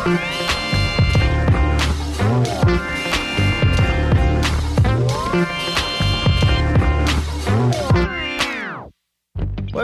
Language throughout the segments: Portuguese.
Oi,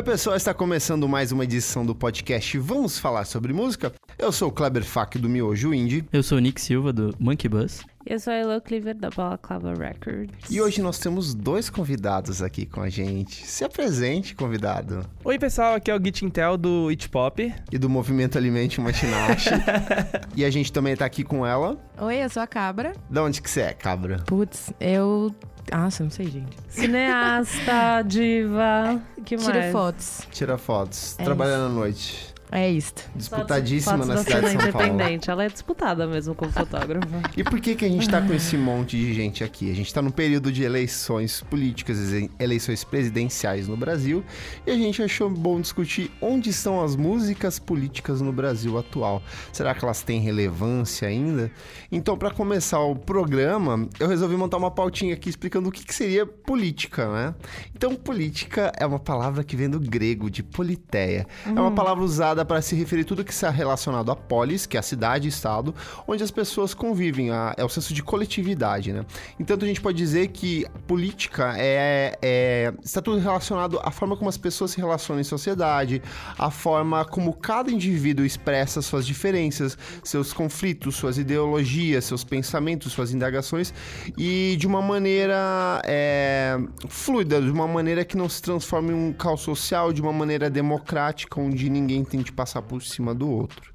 pessoal, está começando mais uma edição do podcast Vamos Falar sobre Música. Eu sou o Kleber Fak do Miojo Indie Eu sou o Nick Silva, do Monkey Bus. Eu sou a Elo Cleaver da Balaclava Records. e hoje nós temos dois convidados aqui com a gente. Se apresente, convidado. Oi, pessoal, aqui é o Git Intel do It Pop. E do Movimento Alimente Matinache. e a gente também tá aqui com ela. Oi, eu sou a Cabra. Da onde que você é, cabra? Putz, eu. Nossa, não sei, gente. Cineasta, diva, que mais? fotos. Tira fotos. É Trabalhando à noite. É isto. Disputadíssima Fotos na da cidade de São Paulo. independente. Ela é disputada mesmo como fotógrafa. E por que, que a gente tá com esse monte de gente aqui? A gente tá num período de eleições políticas, eleições presidenciais no Brasil, e a gente achou bom discutir onde estão as músicas políticas no Brasil atual. Será que elas têm relevância ainda? Então, para começar o programa, eu resolvi montar uma pautinha aqui explicando o que, que seria política, né? Então, política é uma palavra que vem do grego, de politeia. É uma palavra usada para se referir tudo que está relacionado a polis, que é a cidade estado, onde as pessoas convivem, a- é o senso de coletividade, né? Então a gente pode dizer que política é, é- está tudo relacionado à forma como as pessoas se relacionam em sociedade, a forma como cada indivíduo expressa suas diferenças, seus conflitos, suas ideologias, seus pensamentos, suas indagações e de uma maneira é, fluida, de uma maneira que não se transforme em um caos social, de uma maneira democrática, onde ninguém tente passar por cima do outro.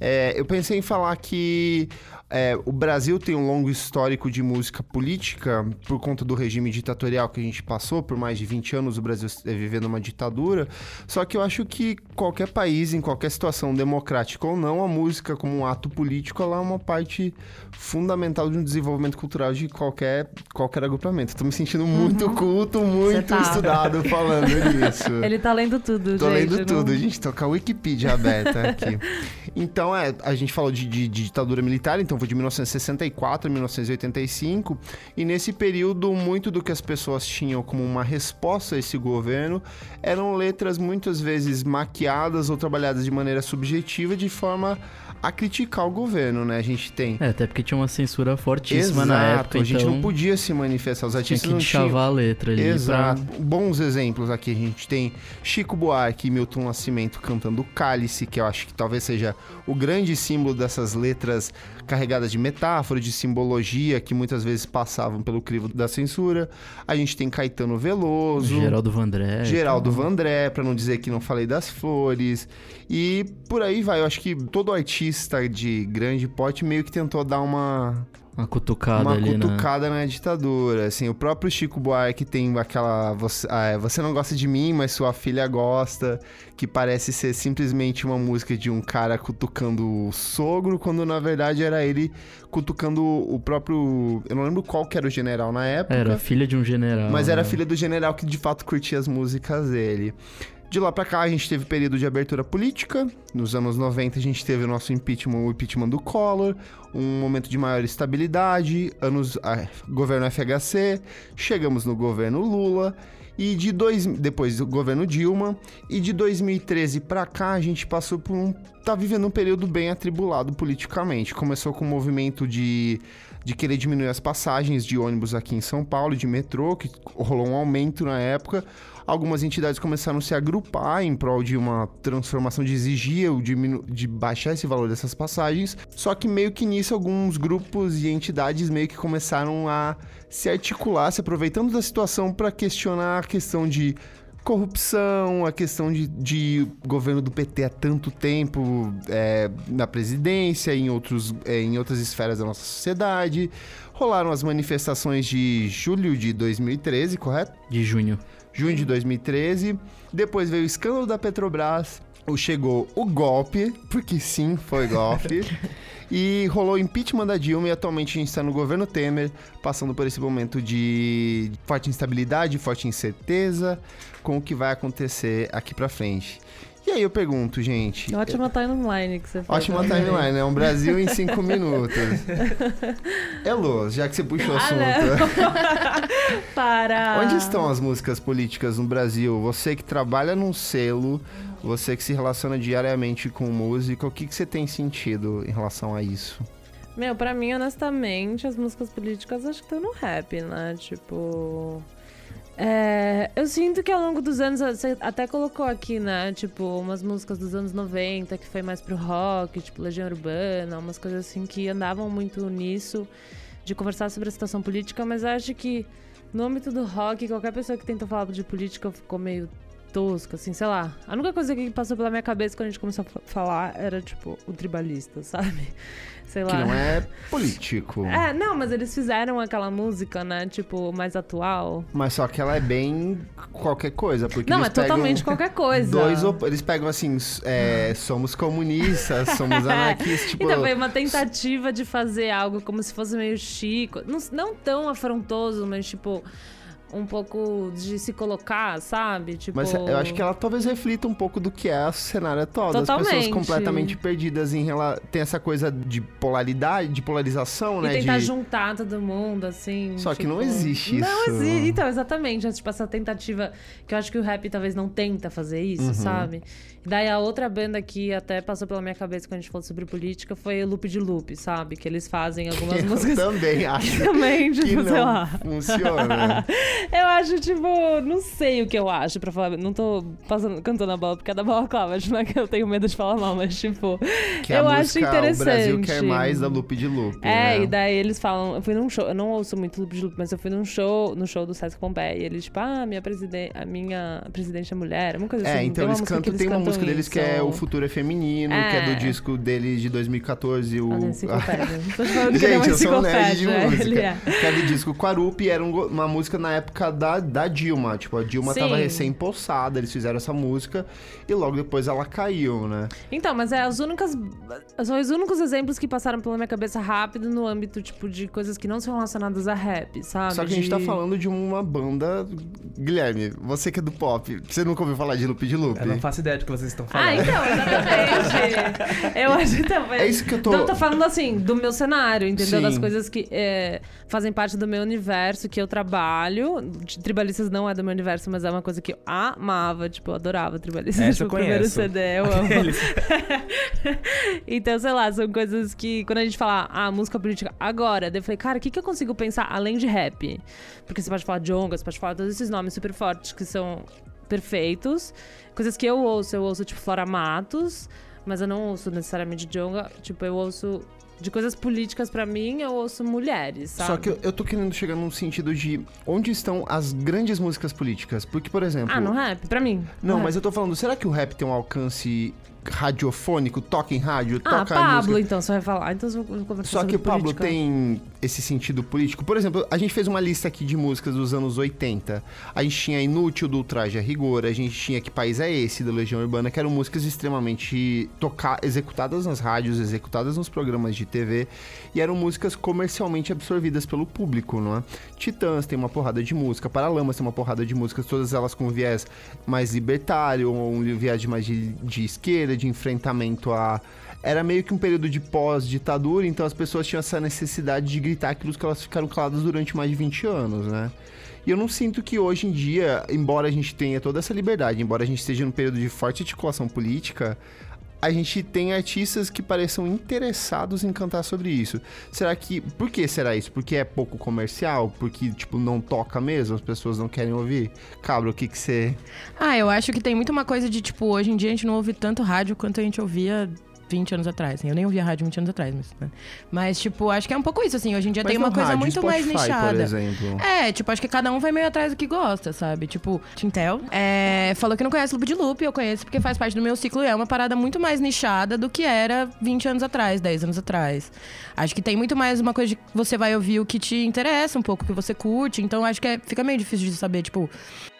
É, eu pensei em falar que é, o Brasil tem um longo histórico de música política por conta do regime ditatorial que a gente passou por mais de 20 anos. O Brasil é vivendo uma ditadura. Só que eu acho que qualquer país, em qualquer situação democrática ou não, a música como um ato político ela é uma parte fundamental de um desenvolvimento cultural de qualquer, qualquer agrupamento. Tô me sentindo muito culto, muito tá. estudado falando disso. Ele tá lendo tudo, Tô gente. lendo não- tudo, a gente tô com a Wikipedia aberta aqui. Então, é, a gente falou de, de- de ditadura militar, então de 1964 a 1985, e nesse período, muito do que as pessoas tinham como uma resposta a esse governo eram letras muitas vezes maquiadas ou trabalhadas de maneira subjetiva, de forma a criticar o governo, né? A gente tem. É, até porque tinha uma censura fortíssima Exato, na época, a gente então não podia se manifestar, os tinha artistas que não tinham a letra ali. Exato. pra- Bons exemplos aqui. A gente tem Chico Buarque e Milton Nascimento cantando Cálice, que eu acho que talvez seja o grande símbolo dessas letras carregadas de metáfora, de simbologia, que muitas vezes passavam pelo crivo da censura. A gente tem Caetano Veloso. Geraldo Vandré. Geraldo então, Vandré, pra não dizer que não falei das flores. E por aí vai. Eu acho que todo artista de grande porte meio que tentou dar uma Uma cutucada uma ali, né? cutucada na ditadura. Assim, o próprio Chico Buarque tem aquela. Você, ah, você não gosta de mim, mas sua filha gosta. Que parece ser simplesmente uma música de um cara cutucando o sogro, quando na verdade era ele cutucando o próprio. Eu não lembro qual que era o general na época. Era filha de um general. Mas era né? filha do general que de fato curtia as músicas dele. De lá pra cá a gente teve período de abertura política. Nos anos 90 a gente teve o nosso impeachment, o impeachment do Collor, um momento de maior estabilidade, anos ah, governo FHC, chegamos no governo Lula e de dois, depois do governo Dilma e de 2013 pra cá a gente passou por um tá vivendo um período bem atribulado politicamente. Começou com um movimento de de querer diminuir as passagens de ônibus aqui em São Paulo, de metrô, que rolou um aumento na época. Algumas entidades começaram a se agrupar em prol de uma transformação de exigir ou diminu- de baixar esse valor dessas passagens. Só que meio que nisso alguns grupos e entidades meio que começaram a se articular, se aproveitando da situação para questionar a questão de corrupção, a questão de, de governo do PT há tanto tempo é, na presidência, em, outros, é, em outras esferas da nossa sociedade. Rolaram as manifestações de julho de 2013, correto? De junho. Junho de 2013. Depois veio o escândalo da Petrobras. O- Chegou o golpe, porque sim, foi golpe. e rolou o impeachment da Dilma e atualmente a gente está no governo Temer, passando por esse momento de forte instabilidade, forte incerteza com o que vai acontecer aqui pra frente. E aí eu pergunto, gente. Ótima timeline que você fez. Ótima né? timeline, né? Um Brasil em cinco minutos. Elô, já que você puxou o Ah, assunto. não. Para. Onde estão as músicas políticas no Brasil? Você que trabalha num selo, você que se relaciona diariamente com música, o que, que você tem sentido em relação a isso? Meu, pra mim, honestamente, as músicas políticas acho que estão no rap, né? Tipo. é, eu sinto que ao longo dos anos, você até colocou aqui, né? Tipo, umas músicas dos anos 90 que foi mais pro rock, tipo Legião Urbana, umas coisas assim que andavam muito nisso, de conversar sobre a situação política, mas acho que no âmbito do rock, qualquer pessoa que tentou falar de política ficou meio tosca, assim, sei lá. A única coisa que passou pela minha cabeça quando a gente começou a fa- falar era, tipo, o tribalista, sabe? Sei lá. Que não é político. É, não, mas eles fizeram aquela música, né? Tipo, mais atual. Mas só que ela é bem qualquer coisa, porque não, é totalmente qualquer coisa. Dois op- eles pegam assim, é, somos comunistas, somos anarquistas, tipo. Então, foi uma tentativa de fazer algo como se fosse meio chico. Não, não tão afrontoso, mas tipo. Um pouco de se colocar, sabe? Tipo. Mas eu acho que ela talvez reflita um pouco do que é o cenário atual. Das pessoas Totalmente. completamente perdidas em relação. Tem essa coisa de polaridade, de polarização, E né? tentar de... juntar todo mundo, assim. Só que não tipo- existe Não isso. existe. Então, exatamente. É, Tipo, essa tentativa que eu acho que o rap talvez não tenta fazer isso, Uhum. sabe? E daí a outra banda que até passou pela minha cabeça quando a gente falou sobre política foi o Loop de Loop, sabe? Que eles fazem algumas Eu músicas também acho também, que tipo, sei não lá. funciona. Eu acho, tipo, não sei o que eu acho, pra falar. Não tô passando, cantando a bola porque é da bola clava, não é que eu tenho medo de falar mal, mas, tipo. Que é a eu acho música interessante. O Brasil quer mais da Loop de Loop. É, né? e daí eles falam, eu fui num show, eu não ouço muito Loop de Loop, mas eu fui num show, no show do Sesc Pompeia, e eles, tipo, ah, minha presidente, a minha presidente é mulher, uma coisa É, assim. então tem uma eles música que cantam. Tem uma cantam música deles que é. O Futuro é Feminino, que é do É. disco deles de 2014. O... É Gente, eu sou um nerd de música. ele é. Que é do disco Quarupi, era um uma música na época da, da Dilma. Tipo, a Dilma tava Sim. recém-possada, eles fizeram essa música e logo depois ela caiu, né? Então, mas é as únicas. São os únicos exemplos que passaram pela minha cabeça rápido no âmbito, tipo, de coisas que não são relacionadas a rap, sabe? Só que a gente De- tá falando de uma banda. Guilherme, você que é do pop, você nunca ouviu falar de Loop de Loop? Eu não faço ideia do que vocês estão falando. Ah, então, exatamente. eu acho também. É isso que eu tô- Não, tô falando assim, do meu cenário, entendeu? Sim. Das coisas que é, fazem parte do meu universo, que eu trabalho. Tribalistas não é do meu universo, mas é uma coisa que eu amava, tipo, eu adorava Tribalistas. Essa eu tipo, o primeiro conheço. CD, eu amo. Então, sei lá, são coisas que quando a gente fala, ah, música política agora, daí eu falei, cara, o que, que eu consigo pensar além de rap? Porque você pode falar de onga, você pode falar todos esses nomes super fortes que são perfeitos. Coisas que eu ouço, eu ouço tipo Flora Matos, mas eu não ouço necessariamente de onga. Tipo, eu ouço de coisas políticas pra mim, eu ouço mulheres, sabe? Só que eu, eu tô querendo chegar num sentido de onde estão as grandes músicas políticas. Porque, por exemplo. Ah, no rap? Pra mim. Não, mas rap. eu tô falando, será que o rap tem um alcance radiofônico? Toca em rádio? Ah, toca Pablo, então, você vai falar. Então eu vou conversar Só que o Pablo política. tem esse sentido político. Por exemplo, a gente fez uma lista aqui de músicas dos anos 80. A gente tinha Inútil do Traje a Rigor, a gente tinha Que País é Esse, do Legião Urbana, que eram músicas extremamente toca executadas nas rádios, executadas nos programas de TV, e eram músicas comercialmente absorvidas pelo público, não é? Titãs tem uma porrada de música, Paralamas tem uma porrada de músicas, todas elas com viés mais libertário, ou um viés mais de, de esquerda, de enfrentamento a era meio que um período de pós-ditadura, então as pessoas tinham essa necessidade de gritar aquilo que elas ficaram caladas durante mais de 20 anos, né? E eu não sinto que hoje em dia, embora a gente tenha toda essa liberdade, embora a gente esteja num período de forte articulação política, a gente tem artistas que pareçam interessados em cantar sobre isso. Será que. Por que será isso? Porque é pouco comercial? Porque, tipo, não toca mesmo? As pessoas não querem ouvir? Cabra, o que que você. Ah, eu acho que tem muito uma coisa de, tipo, hoje em dia a gente não ouve tanto rádio quanto a gente ouvia 20 anos atrás. assim. Eu nem ouvia rádio 20 anos atrás, mas, né? mas tipo, acho que é um pouco isso, assim. Hoje em dia Mas tem uma coisa rádio, muito mais Spotify, nichada. Por exemplo. É, tipo, acho que cada um vai meio atrás do que gosta, sabe? Tipo, Tintel é, falou que não conhece Loop de Loop, eu conheço porque faz parte do meu ciclo e é uma parada muito mais nichada do que era 20 anos atrás, 10 anos atrás. Acho que tem muito mais uma coisa de que você vai ouvir o que te interessa um pouco, o que você curte, então acho que é- fica meio difícil de saber, tipo,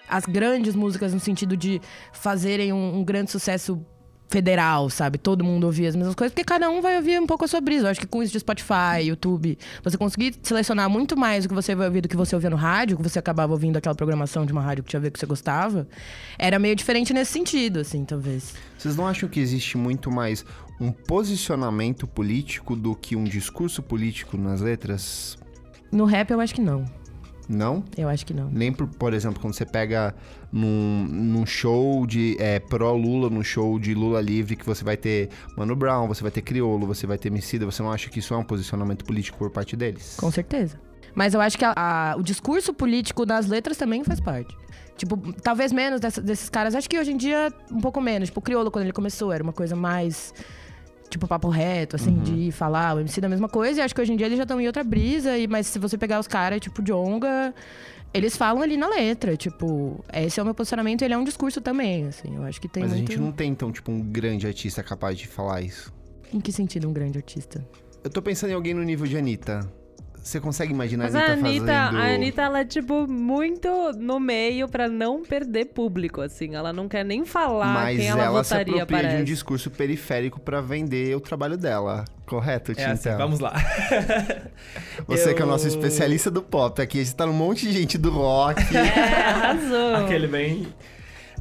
as grandes músicas no sentido de fazerem um, um grande sucesso federal, sabe? Todo mundo ouvir as mesmas coisas, porque cada um vai ouvir um pouco a sua brisa. Eu acho que com isso de Spotify, YouTube, você conseguir selecionar muito mais o que você vai ouvir do que você ouvia no rádio, que você acabava ouvindo aquela programação de uma rádio que tinha a ver que você gostava, era meio diferente nesse sentido, assim, talvez. Vocês não acham que existe muito mais um posicionamento político do que um discurso político nas letras? No rap, eu acho que não. Não? Eu acho que não. Nem, por, por exemplo, quando você pega num, num show de é, pró-Lula, num show de Lula livre, que você vai ter Mano Brown, você vai ter Criolo, você vai ter Emicida, você não acha que isso é um posicionamento político por parte deles? Com certeza. Mas eu acho que a- a- o discurso político nas letras também faz parte. Tipo, talvez menos dessa- desses caras. Acho que hoje em dia, um pouco menos. Tipo, o Criolo, quando ele começou, era uma coisa mais. Tipo, papo reto, assim, de falar. O MC da mesma coisa. E acho que hoje em dia eles já estão em outra brisa. E, mas se você pegar os caras, tipo, Jonga, eles falam ali na letra. Tipo, esse é o meu posicionamento. Ele é um discurso também, assim. Eu acho que tem Mas muito... a gente não tem, então, tipo, um grande artista capaz de falar isso. Em que sentido um grande artista? Eu tô pensando em alguém no nível de Anitta. Você consegue imaginar Mas a a Anitta Anitta, fazendo... a Anitta, ela é, tipo, muito no meio pra não perder público, assim. Ela não quer nem falar Mas quem ela, ela se votaria, apropria de um parece. discurso periférico pra vender o trabalho dela. Correto, É Tintel? assim, vamos lá. Você que é o Eu- nosso especialista do pop aqui, a gente tá um monte de gente do rock. É, arrasou. Aquele bem.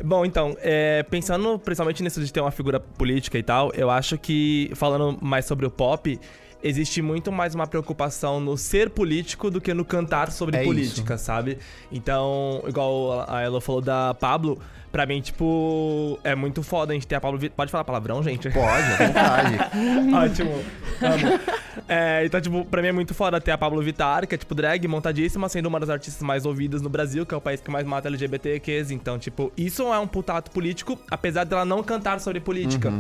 Bom, então, é, pensando principalmente nisso de ter uma figura política e tal, eu acho que, falando mais sobre o pop, existe muito mais uma preocupação no ser político do que no cantar sobre É política, sabe? Então, igual a Elo falou da Pablo, pra mim, tipo, é muito foda a gente ter a Pablo. Vi- Pode falar palavrão, gente? Pode, à vontade. Ótimo. Amo. É, então, tipo, pra mim é muito foda ter a Pablo Vittar, que é, tipo, drag, montadíssima, sendo uma das artistas mais ouvidas no Brasil, que é o país que mais mata LGBTQs. Então, tipo, isso é um puta ato político, apesar dela não cantar sobre política.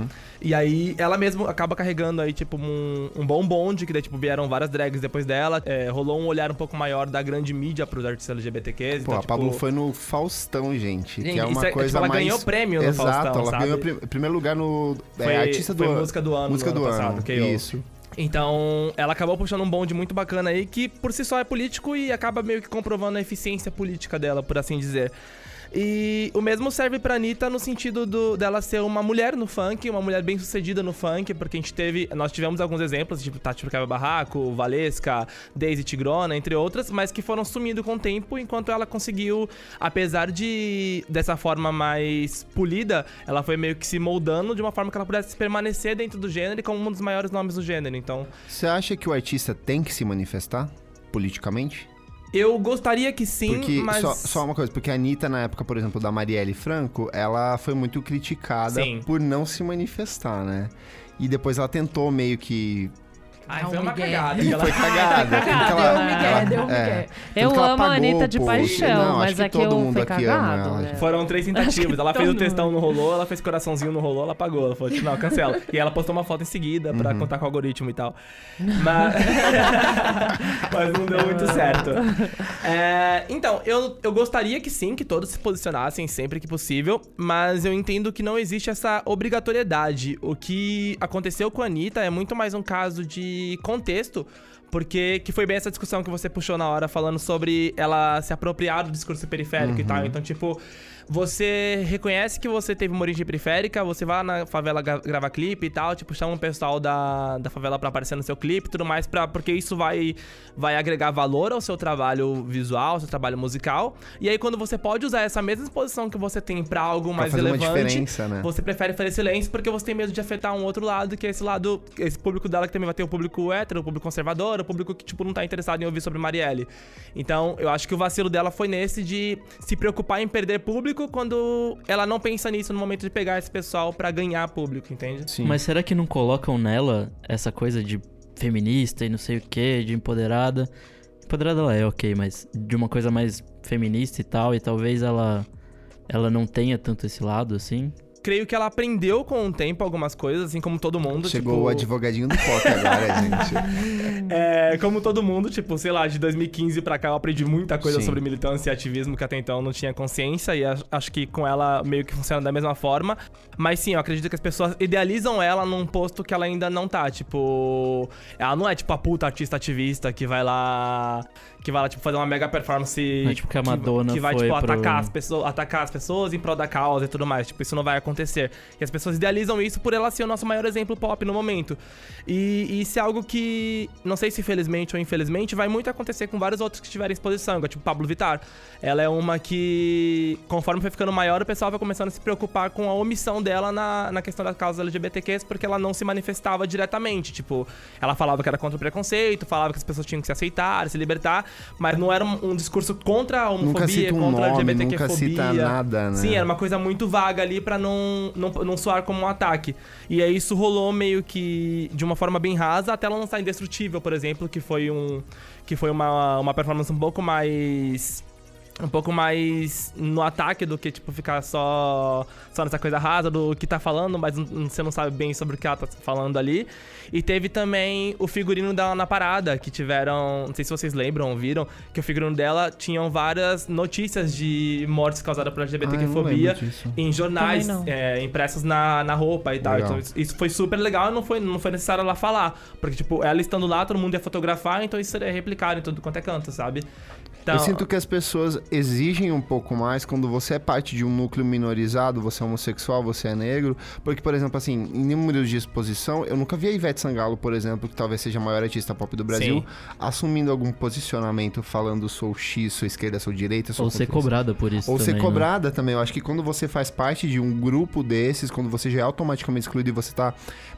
E aí, ela mesma acaba carregando aí, tipo, um, um bom bonde, que daí, tipo, vieram várias drags depois dela. É, rolou um olhar um pouco maior da grande mídia pros artistas LGBTQs. Pô, então, a Pablo tipo, foi no Faustão, gente. Gente, que é isso uma é- coisa tipo, ela ganhou prêmio no Exato, Faustão, ela ganhou prim- primeiro lugar no... Foi- é, artista foi do música do ano Música do ano ano, passado, KO. isso. Então, ela acabou puxando um bonde muito bacana aí, que por si só é político e acaba meio que comprovando a eficiência política dela, por assim dizer. E o mesmo serve pra Anitta no sentido do, dela ser uma mulher no funk, uma mulher bem sucedida no funk, porque a gente teve. Nós tivemos alguns exemplos, tipo Tati Quebra Barraco, Valesca, Daisy Tigrona, entre outras, mas que foram sumindo com o tempo, enquanto ela conseguiu, apesar de dessa forma mais polida, ela foi meio que se moldando de uma forma que ela pudesse permanecer dentro do gênero e como um dos maiores nomes do gênero. Então, Você acha que o artista tem que se manifestar politicamente? Eu gostaria que sim, Porque, mas. só, só uma coisa, porque a Anitta, na época, por exemplo, da Marielle Franco, ela foi muito criticada Sim. por não se manifestar, né? E depois ela tentou meio que. Ai, Dá foi um uma migué. cagada. Que ela- foi cagada. porque Deu ela- um migué, ela- deu um é. migué. Eu amo a apagou Anitta de paixão, Não, mas é que todo eu mundo fui aqui ama cagado, ela. né? Foram três tentativas. Ela fez o textão, não rolou. Ela fez coraçãozinho, não rolou. Ela apagou. Ela falou, tipo, não, cancela. E ela postou uma foto em seguida pra contar com o algoritmo e tal. Mas, Mas não deu muito certo. É, Então, eu, eu gostaria que sim, que todos se posicionassem sempre que possível. Mas eu entendo que não existe essa obrigatoriedade. O que aconteceu com a Anitta é muito mais um caso de contexto. Porque que foi bem essa discussão que você puxou na hora, falando sobre ela se apropriar do discurso periférico e tal. Então, tipo, você reconhece que você teve uma origem periférica, você vai na favela gra- gravar clipe e tal, tipo, chama um pessoal da, da favela pra aparecer no seu clipe e tudo mais, pra, porque isso vai, vai agregar valor ao seu trabalho visual, ao seu trabalho musical. E aí, quando você pode usar essa mesma exposição que você tem pra algo Pra mais relevante, né? você prefere fazer silêncio porque você tem medo de afetar um outro lado, que é esse lado, esse público dela que também vai ter o público hétero, o público conservador, o público que, tipo, não tá interessado em ouvir sobre Marielle. Então, eu acho que o vacilo dela foi nesse de se preocupar em perder público quando ela não pensa nisso no momento de pegar esse pessoal pra ganhar público, entende? Sim. Mas será que não colocam nela essa coisa de feminista e não sei o que, de empoderada? Empoderada ela é, ok, mas de uma coisa mais feminista e tal, e talvez ela ela não tenha tanto esse lado assim. Creio que ela aprendeu com o tempo algumas coisas, assim como todo mundo. Chegou tipo, o advogadinho do pop agora, gente. É, como todo mundo, tipo, sei lá, de 2015 pra cá eu aprendi muita coisa Sim. sobre militância e ativismo que até então eu não tinha consciência e ach- acho que com ela meio que funciona da mesma forma. Mas sim, eu acredito que as pessoas idealizam ela num posto que ela ainda não tá, tipo, ela não é tipo a puta artista ativista que vai lá que vai lá tipo fazer uma mega performance é tipo que a Madonna que vai foi tipo pro- atacar as pessoas, atacar as pessoas em prol da causa e tudo mais. Tipo, isso não vai acontecer. E as pessoas idealizam isso por ela ser o nosso maior exemplo pop no momento. E, e isso é algo que, não sei se felizmente ou infelizmente, vai muito acontecer com vários outros que tiverem exposição, tipo Pablo Vittar. Ela é uma que, conforme foi ficando maior, o pessoal vai começando a se preocupar com a omissão dela na, na questão das causas LGBTQs, porque ela não se manifestava diretamente. Tipo, ela falava que era contra o preconceito, falava que as pessoas tinham que se aceitar, se libertar, mas não era um, um discurso contra a homofobia, um contra a LGBTQ-fobia. nunca cita nada, né? Sim, era uma coisa muito vaga ali pra não, não, não soar como um ataque. E aí isso rolou meio que de uma forma bem rasa até ela lançar Indestrutível, por exemplo, que foi um que foi uma, uma performance um pouco mais um pouco mais no ataque do que, tipo, ficar só, só nessa coisa rasa do que tá falando, mas você não sabe bem sobre o que ela tá falando ali. E teve também o figurino dela na parada, que tiveram. Não sei se vocês lembram ou viram, que o figurino dela tinham várias notícias de mortes causadas por Ah, lembro disso. em jornais é, impressos na, na roupa e tal. Legal. Então, isso- isso foi super legal e não foi, não foi necessário ela falar. Porque, tipo, ela estando lá, todo mundo ia fotografar, então isso seria replicado em tudo quanto é canto, sabe? Então, Eu sinto que as pessoas exigem um pouco mais quando você é parte de um núcleo minorizado, você é homossexual, você é negro. Porque, por exemplo, assim, em números de exposição, eu nunca vi a Ivete Sangalo, por exemplo, que talvez seja a maior artista pop do Brasil, Sim. assumindo algum posicionamento falando sou X, sou esquerda, sou direita, sou Ou ser cobrada por isso Ou também, ser né? cobrada também. Eu acho que quando você faz parte de um grupo desses, quando você já é automaticamente excluído e você tá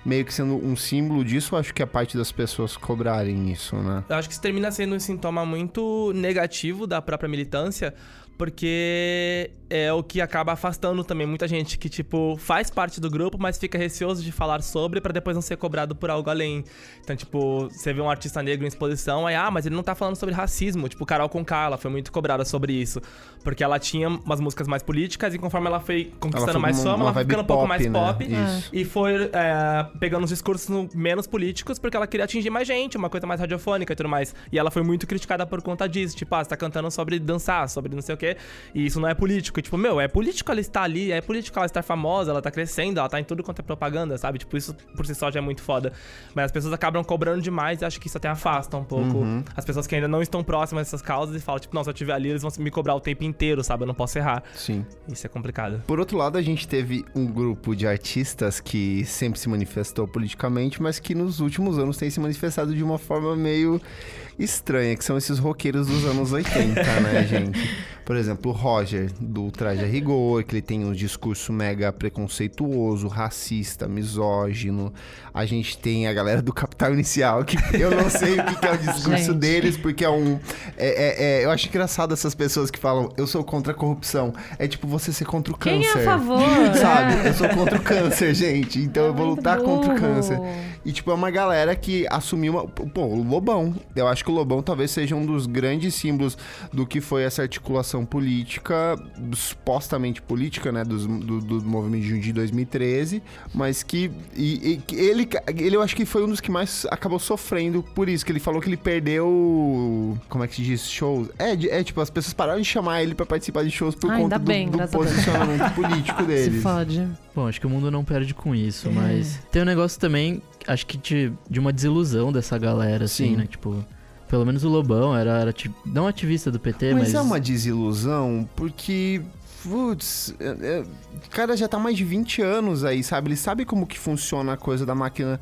meio que sendo um símbolo disso, eu acho que é parte das pessoas cobrarem isso, né? Eu acho que isso termina sendo um sintoma muito negativo da própria militância, porque é o que acaba afastando também muita gente que, tipo, faz parte do grupo, mas fica receoso de falar sobre pra depois não ser cobrado por algo além. Então, tipo, você vê um artista negro em exposição, aí, ah, mas ele não tá falando sobre racismo. Tipo, Carol Conká, ela foi muito cobrada sobre isso. Porque ela tinha umas músicas mais políticas e conforme ela foi conquistando foi mais uma- fama, uma ela foi ficando um pouco mais né? pop. Isso. E foi é, pegando os discursos no- menos políticos porque ela queria atingir mais gente, uma coisa mais radiofônica e tudo mais. E ela foi muito criticada por conta disso. Tipo, ah, você tá cantando sobre dançar, sobre não sei o quê. E isso não é político. E, tipo, meu, é político ela estar ali, é político ela estar famosa, ela tá crescendo, ela tá em tudo quanto é propaganda, sabe? Tipo, isso por si só já é muito foda. Mas as pessoas acabam cobrando demais e acho que isso até afasta um pouco Uhum. as pessoas que ainda não estão próximas dessas causas e falam, tipo, não, se eu estiver ali, eles vão me cobrar o tempo inteiro, sabe? Eu não posso errar. Sim. Isso é complicado. Por outro lado, a gente teve um grupo de artistas que sempre se manifestou politicamente, mas que nos últimos anos tem se manifestado de uma forma meio estranha, que são esses roqueiros dos anos 80, né, gente? Por exemplo, o Roger, do Traje a Rigor, que ele tem um discurso mega preconceituoso, racista, misógino. A gente tem a galera do Capital Inicial, que eu não sei o que, que é o discurso Gente. deles, porque é um... é- é- é- eu acho engraçado essas pessoas que falam, eu sou contra a corrupção. É tipo você ser contra o Quem câncer. é a favor? Sabe? É. Eu sou contra o câncer, gente. Então eu vou lutar contra o burro. câncer. E, tipo, é uma galera que assumiu uma. Pô, o Lobão. Eu acho que o Lobão talvez seja um dos grandes símbolos do que foi essa articulação política, supostamente política, né? dos- do, do movimento de junho de 2013. Mas que. E, e ele, ele, eu acho que foi um dos que mais acabou sofrendo por isso. Que ele falou que ele perdeu. Como é que se diz? Shows. É, é tipo, as pessoas pararam de chamar ele pra participar de shows por Ah, conta do, bem, do posicionamento político Se deles. fode. Bom, acho que o mundo não perde com isso, mas tem um negócio também, acho que de, de uma desilusão dessa galera, assim, Sim. né? Tipo, pelo menos o Lobão era, era tipo, não ativista do PT, mas. Mas é uma desilusão porque, putz, é- é- o cara já tá mais de 20 anos aí, sabe? Ele sabe como que funciona a coisa da máquina,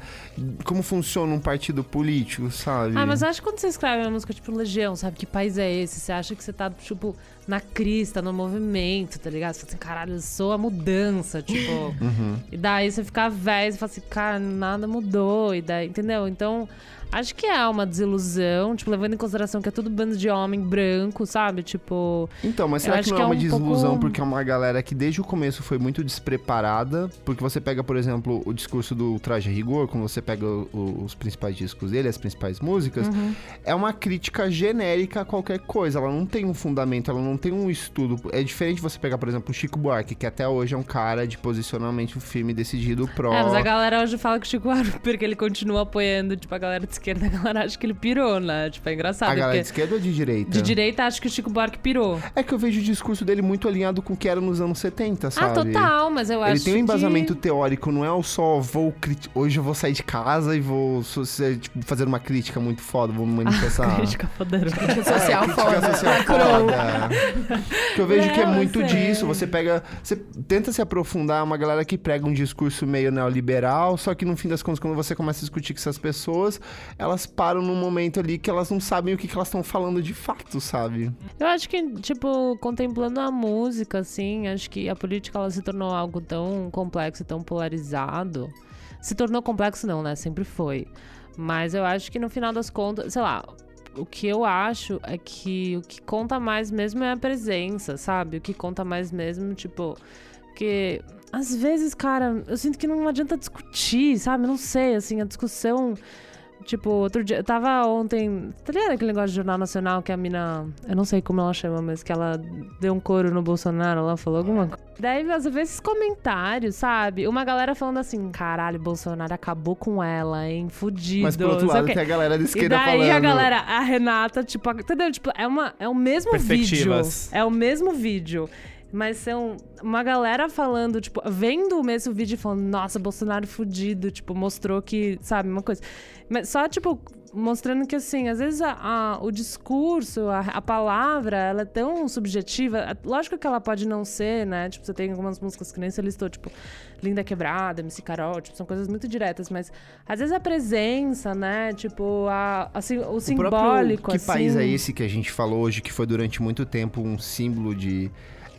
como funciona um partido político, sabe? Ah, mas eu acho que quando você escreve uma música tipo Legião, sabe? Que país é esse? Você acha que você tá, tipo, na crista, no movimento, tá ligado? Você fala assim, caralho, eu sou a mudança, tipo. Uhum. E daí você fica velho e fala assim, cara, nada mudou. E daí, entendeu? Então, acho que é uma desilusão, tipo, levando em consideração que é tudo bando de homem branco, sabe? Tipo. Então, mas será que não que é é uma um desilusão pouco- porque é uma galera que desde o começo foi muito despreparada? Porque você pega, por exemplo, o discurso do Traje Rigor, quando você pega o- os principais discos dele, as principais músicas, Uhum. é uma crítica genérica a qualquer coisa. Ela não tem um fundamento, ela não tem um estudo. É diferente você pegar, por exemplo, o Chico Buarque, que até hoje é um cara de posicionamento firme decidido pró. É, mas a galera hoje fala que o Chico Buarque, porque ele continua apoiando, tipo, a galera de esquerda, a galera acha que ele pirou, né? Tipo, é engraçado. A galera de esquerda ou de direita? de direita acha que o Chico Buarque pirou. É que eu vejo o discurso dele muito alinhado com o que era nos anos 70, Ah, sabe? total, mas eu acho Ele tem um embasamento que... teórico, não é o só vou crit... hoje eu vou sair de casa e vou tipo, fazer uma crítica muito foda, vou me manifestar. Crítica poderosa. Crítica social É, crítica foda. social foda. Que eu vejo que é Não, muito é disso. Você pega. Você tenta se aprofundar, uma galera que prega um discurso meio neoliberal, só que no fim das contas, quando você começa a discutir com essas pessoas, elas param num momento ali que elas não sabem o que, que elas estão falando de fato, sabe? Eu acho que, tipo, contemplando a música, assim, acho que a política ela se tornou algo tão complexo tão polarizado. Se tornou complexo, não, né? Sempre foi. Mas eu acho que no final das contas, sei lá, o que eu acho é que o que conta mais mesmo é a presença, sabe? O que conta mais mesmo, tipo, que às vezes, cara, eu sinto que não adianta discutir, sabe? Não sei, assim, a discussão. Tipo, outro dia, eu tava ontem. Tá ligado aquele negócio de Jornal Nacional que a mina. Eu não sei como ela chama, mas que ela deu um coro no Bolsonaro, ela falou alguma coisa. Daí, às vezes, comentários, sabe? Uma galera falando assim: caralho, Bolsonaro acabou com ela, hein? Fudido. Mas por outro lado, tem a galera da E esquerda daí falando. a galera, a Renata, tipo, entendeu? Tipo, é, uma, é o mesmo vídeo. É o mesmo vídeo. Mas são uma galera falando, tipo, vendo o mesmo vídeo e falando, nossa, Bolsonaro fudido, tipo, mostrou que, sabe, uma coisa. Mas só, tipo, mostrando que, assim, às vezes a- a- o discurso, a, a palavra, ela é tão subjetiva. Lógico que ela pode não ser, né? Tipo, você tem algumas músicas que nem você listou, tipo, Linda Quebrada, MC Carol, tipo, são coisas muito diretas, mas às vezes a presença, né? Tipo, a, assim, o O simbólico, próprio, que assim... país é esse que a gente falou hoje, que foi durante muito tempo um símbolo de.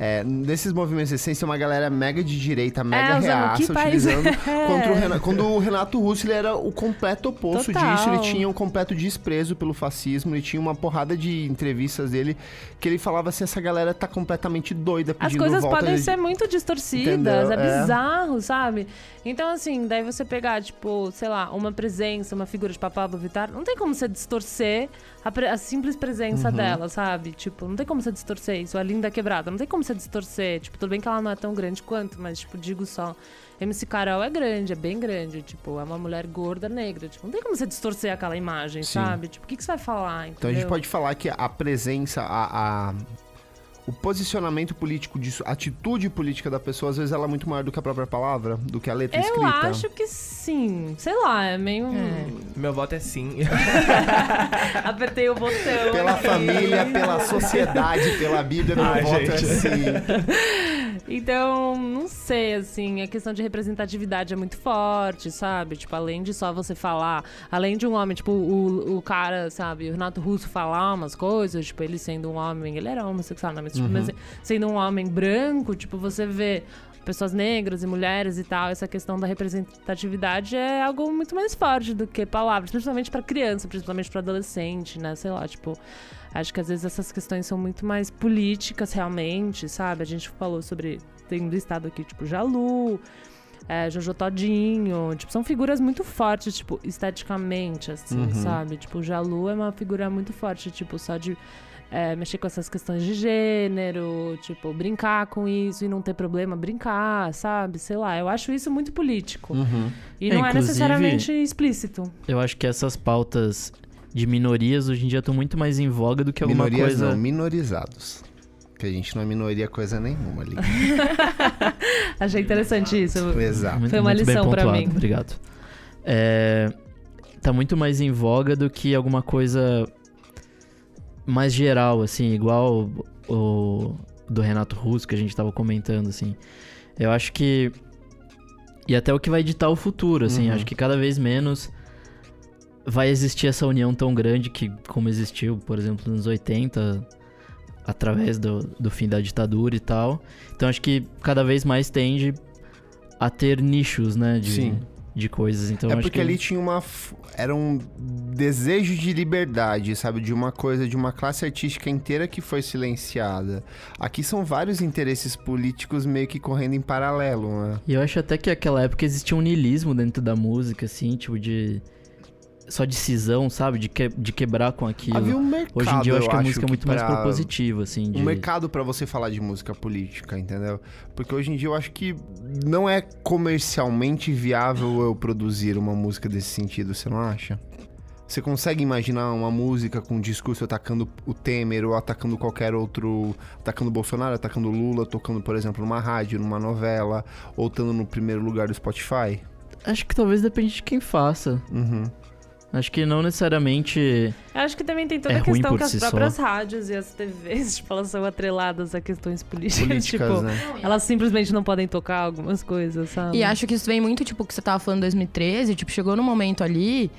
É, nesses movimentos recentes, tem uma galera mega de direita, mega É, reaça, utilizando é? contra o Renato. Quando o Renato Russo ele era o completo oposto Total. disso, ele tinha um completo desprezo pelo fascismo, ele tinha uma porrada de entrevistas dele que ele falava assim: essa galera tá completamente doida As pedindo coisas volta podem de- ser muito distorcidas, Entendeu? é É. bizarro, sabe? Então, assim, daí você pegar, tipo, sei lá, uma presença, uma figura de Pablo Vittar, não tem como você distorcer a, a simples presença Uhum. dela, sabe? Tipo, não tem como você distorcer isso. A Linda Quebrada, não tem como você distorcer. Tipo, tudo bem que ela não é tão grande quanto, mas, tipo, digo só. MC Carol é grande, é bem grande. Tipo, é uma mulher gorda, negra. Tipo, não tem como você distorcer aquela imagem, Sim. sabe? Tipo, o que, que você vai falar? Então a gente entendeu? pode falar que a presença, a, a- o posicionamento político disso, a atitude política da pessoa, às vezes ela é muito maior do que a própria palavra, do que a letra Eu escrita. acho que sim. Sei lá, é meio. Meu voto é sim. Apertei o botão. Pela aqui. família, pela sociedade, pela Bíblia, meu Ai, voto é gente. sim. Então, não sei, assim, a questão de representatividade é muito forte, sabe? Tipo, além de só você falar, além de um homem, tipo, o, o cara, sabe, o Renato Russo falar umas coisas, tipo, ele sendo um homem, ele era homossexual, não, mas, tipo, mas sendo um homem branco, tipo, você vê pessoas negras e mulheres e tal, essa questão da representatividade é algo muito mais forte do que palavras, principalmente pra criança, principalmente pra adolescente, né? Sei lá, tipo, acho que às vezes essas questões são muito mais políticas realmente, sabe? A gente falou sobre tem listado aqui, tipo, Jalu, é, Jojo Todinho, tipo, são figuras muito fortes, tipo, esteticamente, assim, Uhum. sabe? Tipo, o Jalu é uma figura muito forte, tipo, só de é, mexer com essas questões de gênero, tipo, brincar com isso e não ter problema brincar, sabe? Sei lá, eu acho isso muito político. Uhum. E É, não é necessariamente explícito. Eu acho que essas pautas de minorias hoje em dia estão muito mais em voga do que alguma Minorias coisa. não, minorizados. Que a gente não é minoria coisa nenhuma ali. Achei interessante isso. Exato. Muito- Foi uma lição pra pontuado, mim. Obrigado. É, tá muito mais em voga do que alguma coisa mais geral, assim, igual o, o do Renato Russo que a gente tava comentando, assim. Eu acho que. E até o que vai ditar o futuro, assim. Uhum. Acho que cada vez menos vai existir essa união tão grande que, como existiu, por exemplo, nos 80, através do, do fim da ditadura e tal. Então acho que cada vez mais tende a ter nichos, né? De, Sim. De coisas. Então é porque que ali tinha uma. Era um desejo de liberdade, sabe? De uma coisa, de uma classe artística inteira que foi silenciada. Aqui são vários interesses políticos meio que correndo em paralelo, né? E eu acho até que naquela época existia um niilismo dentro da música, assim, tipo de. Só de cisão, sabe? De, que- de quebrar com aquilo. Havia um mercado. Hoje em dia eu acho que a música é muito mais propositiva, assim. De... um mercado pra você falar de música política, entendeu? Porque hoje em dia eu acho que não é comercialmente viável eu produzir uma música desse sentido, você não acha? Você consegue imaginar uma música com um discurso atacando o Temer ou atacando qualquer outro. atacando o Bolsonaro, atacando o Lula, tocando, por exemplo, numa rádio, numa novela, ou estando no primeiro lugar do Spotify? Acho que talvez depende de quem faça. Uhum. Acho que não necessariamente. Eu acho que também tem toda É a ruim questão por que as si só. próprias rádios e as TVs, tipo, elas são atreladas a questões políticas. Políticas, tipo, né? elas simplesmente não podem tocar algumas coisas, sabe? E acho que isso vem muito, tipo, que você tava falando em 2013, tipo, chegou num momento ali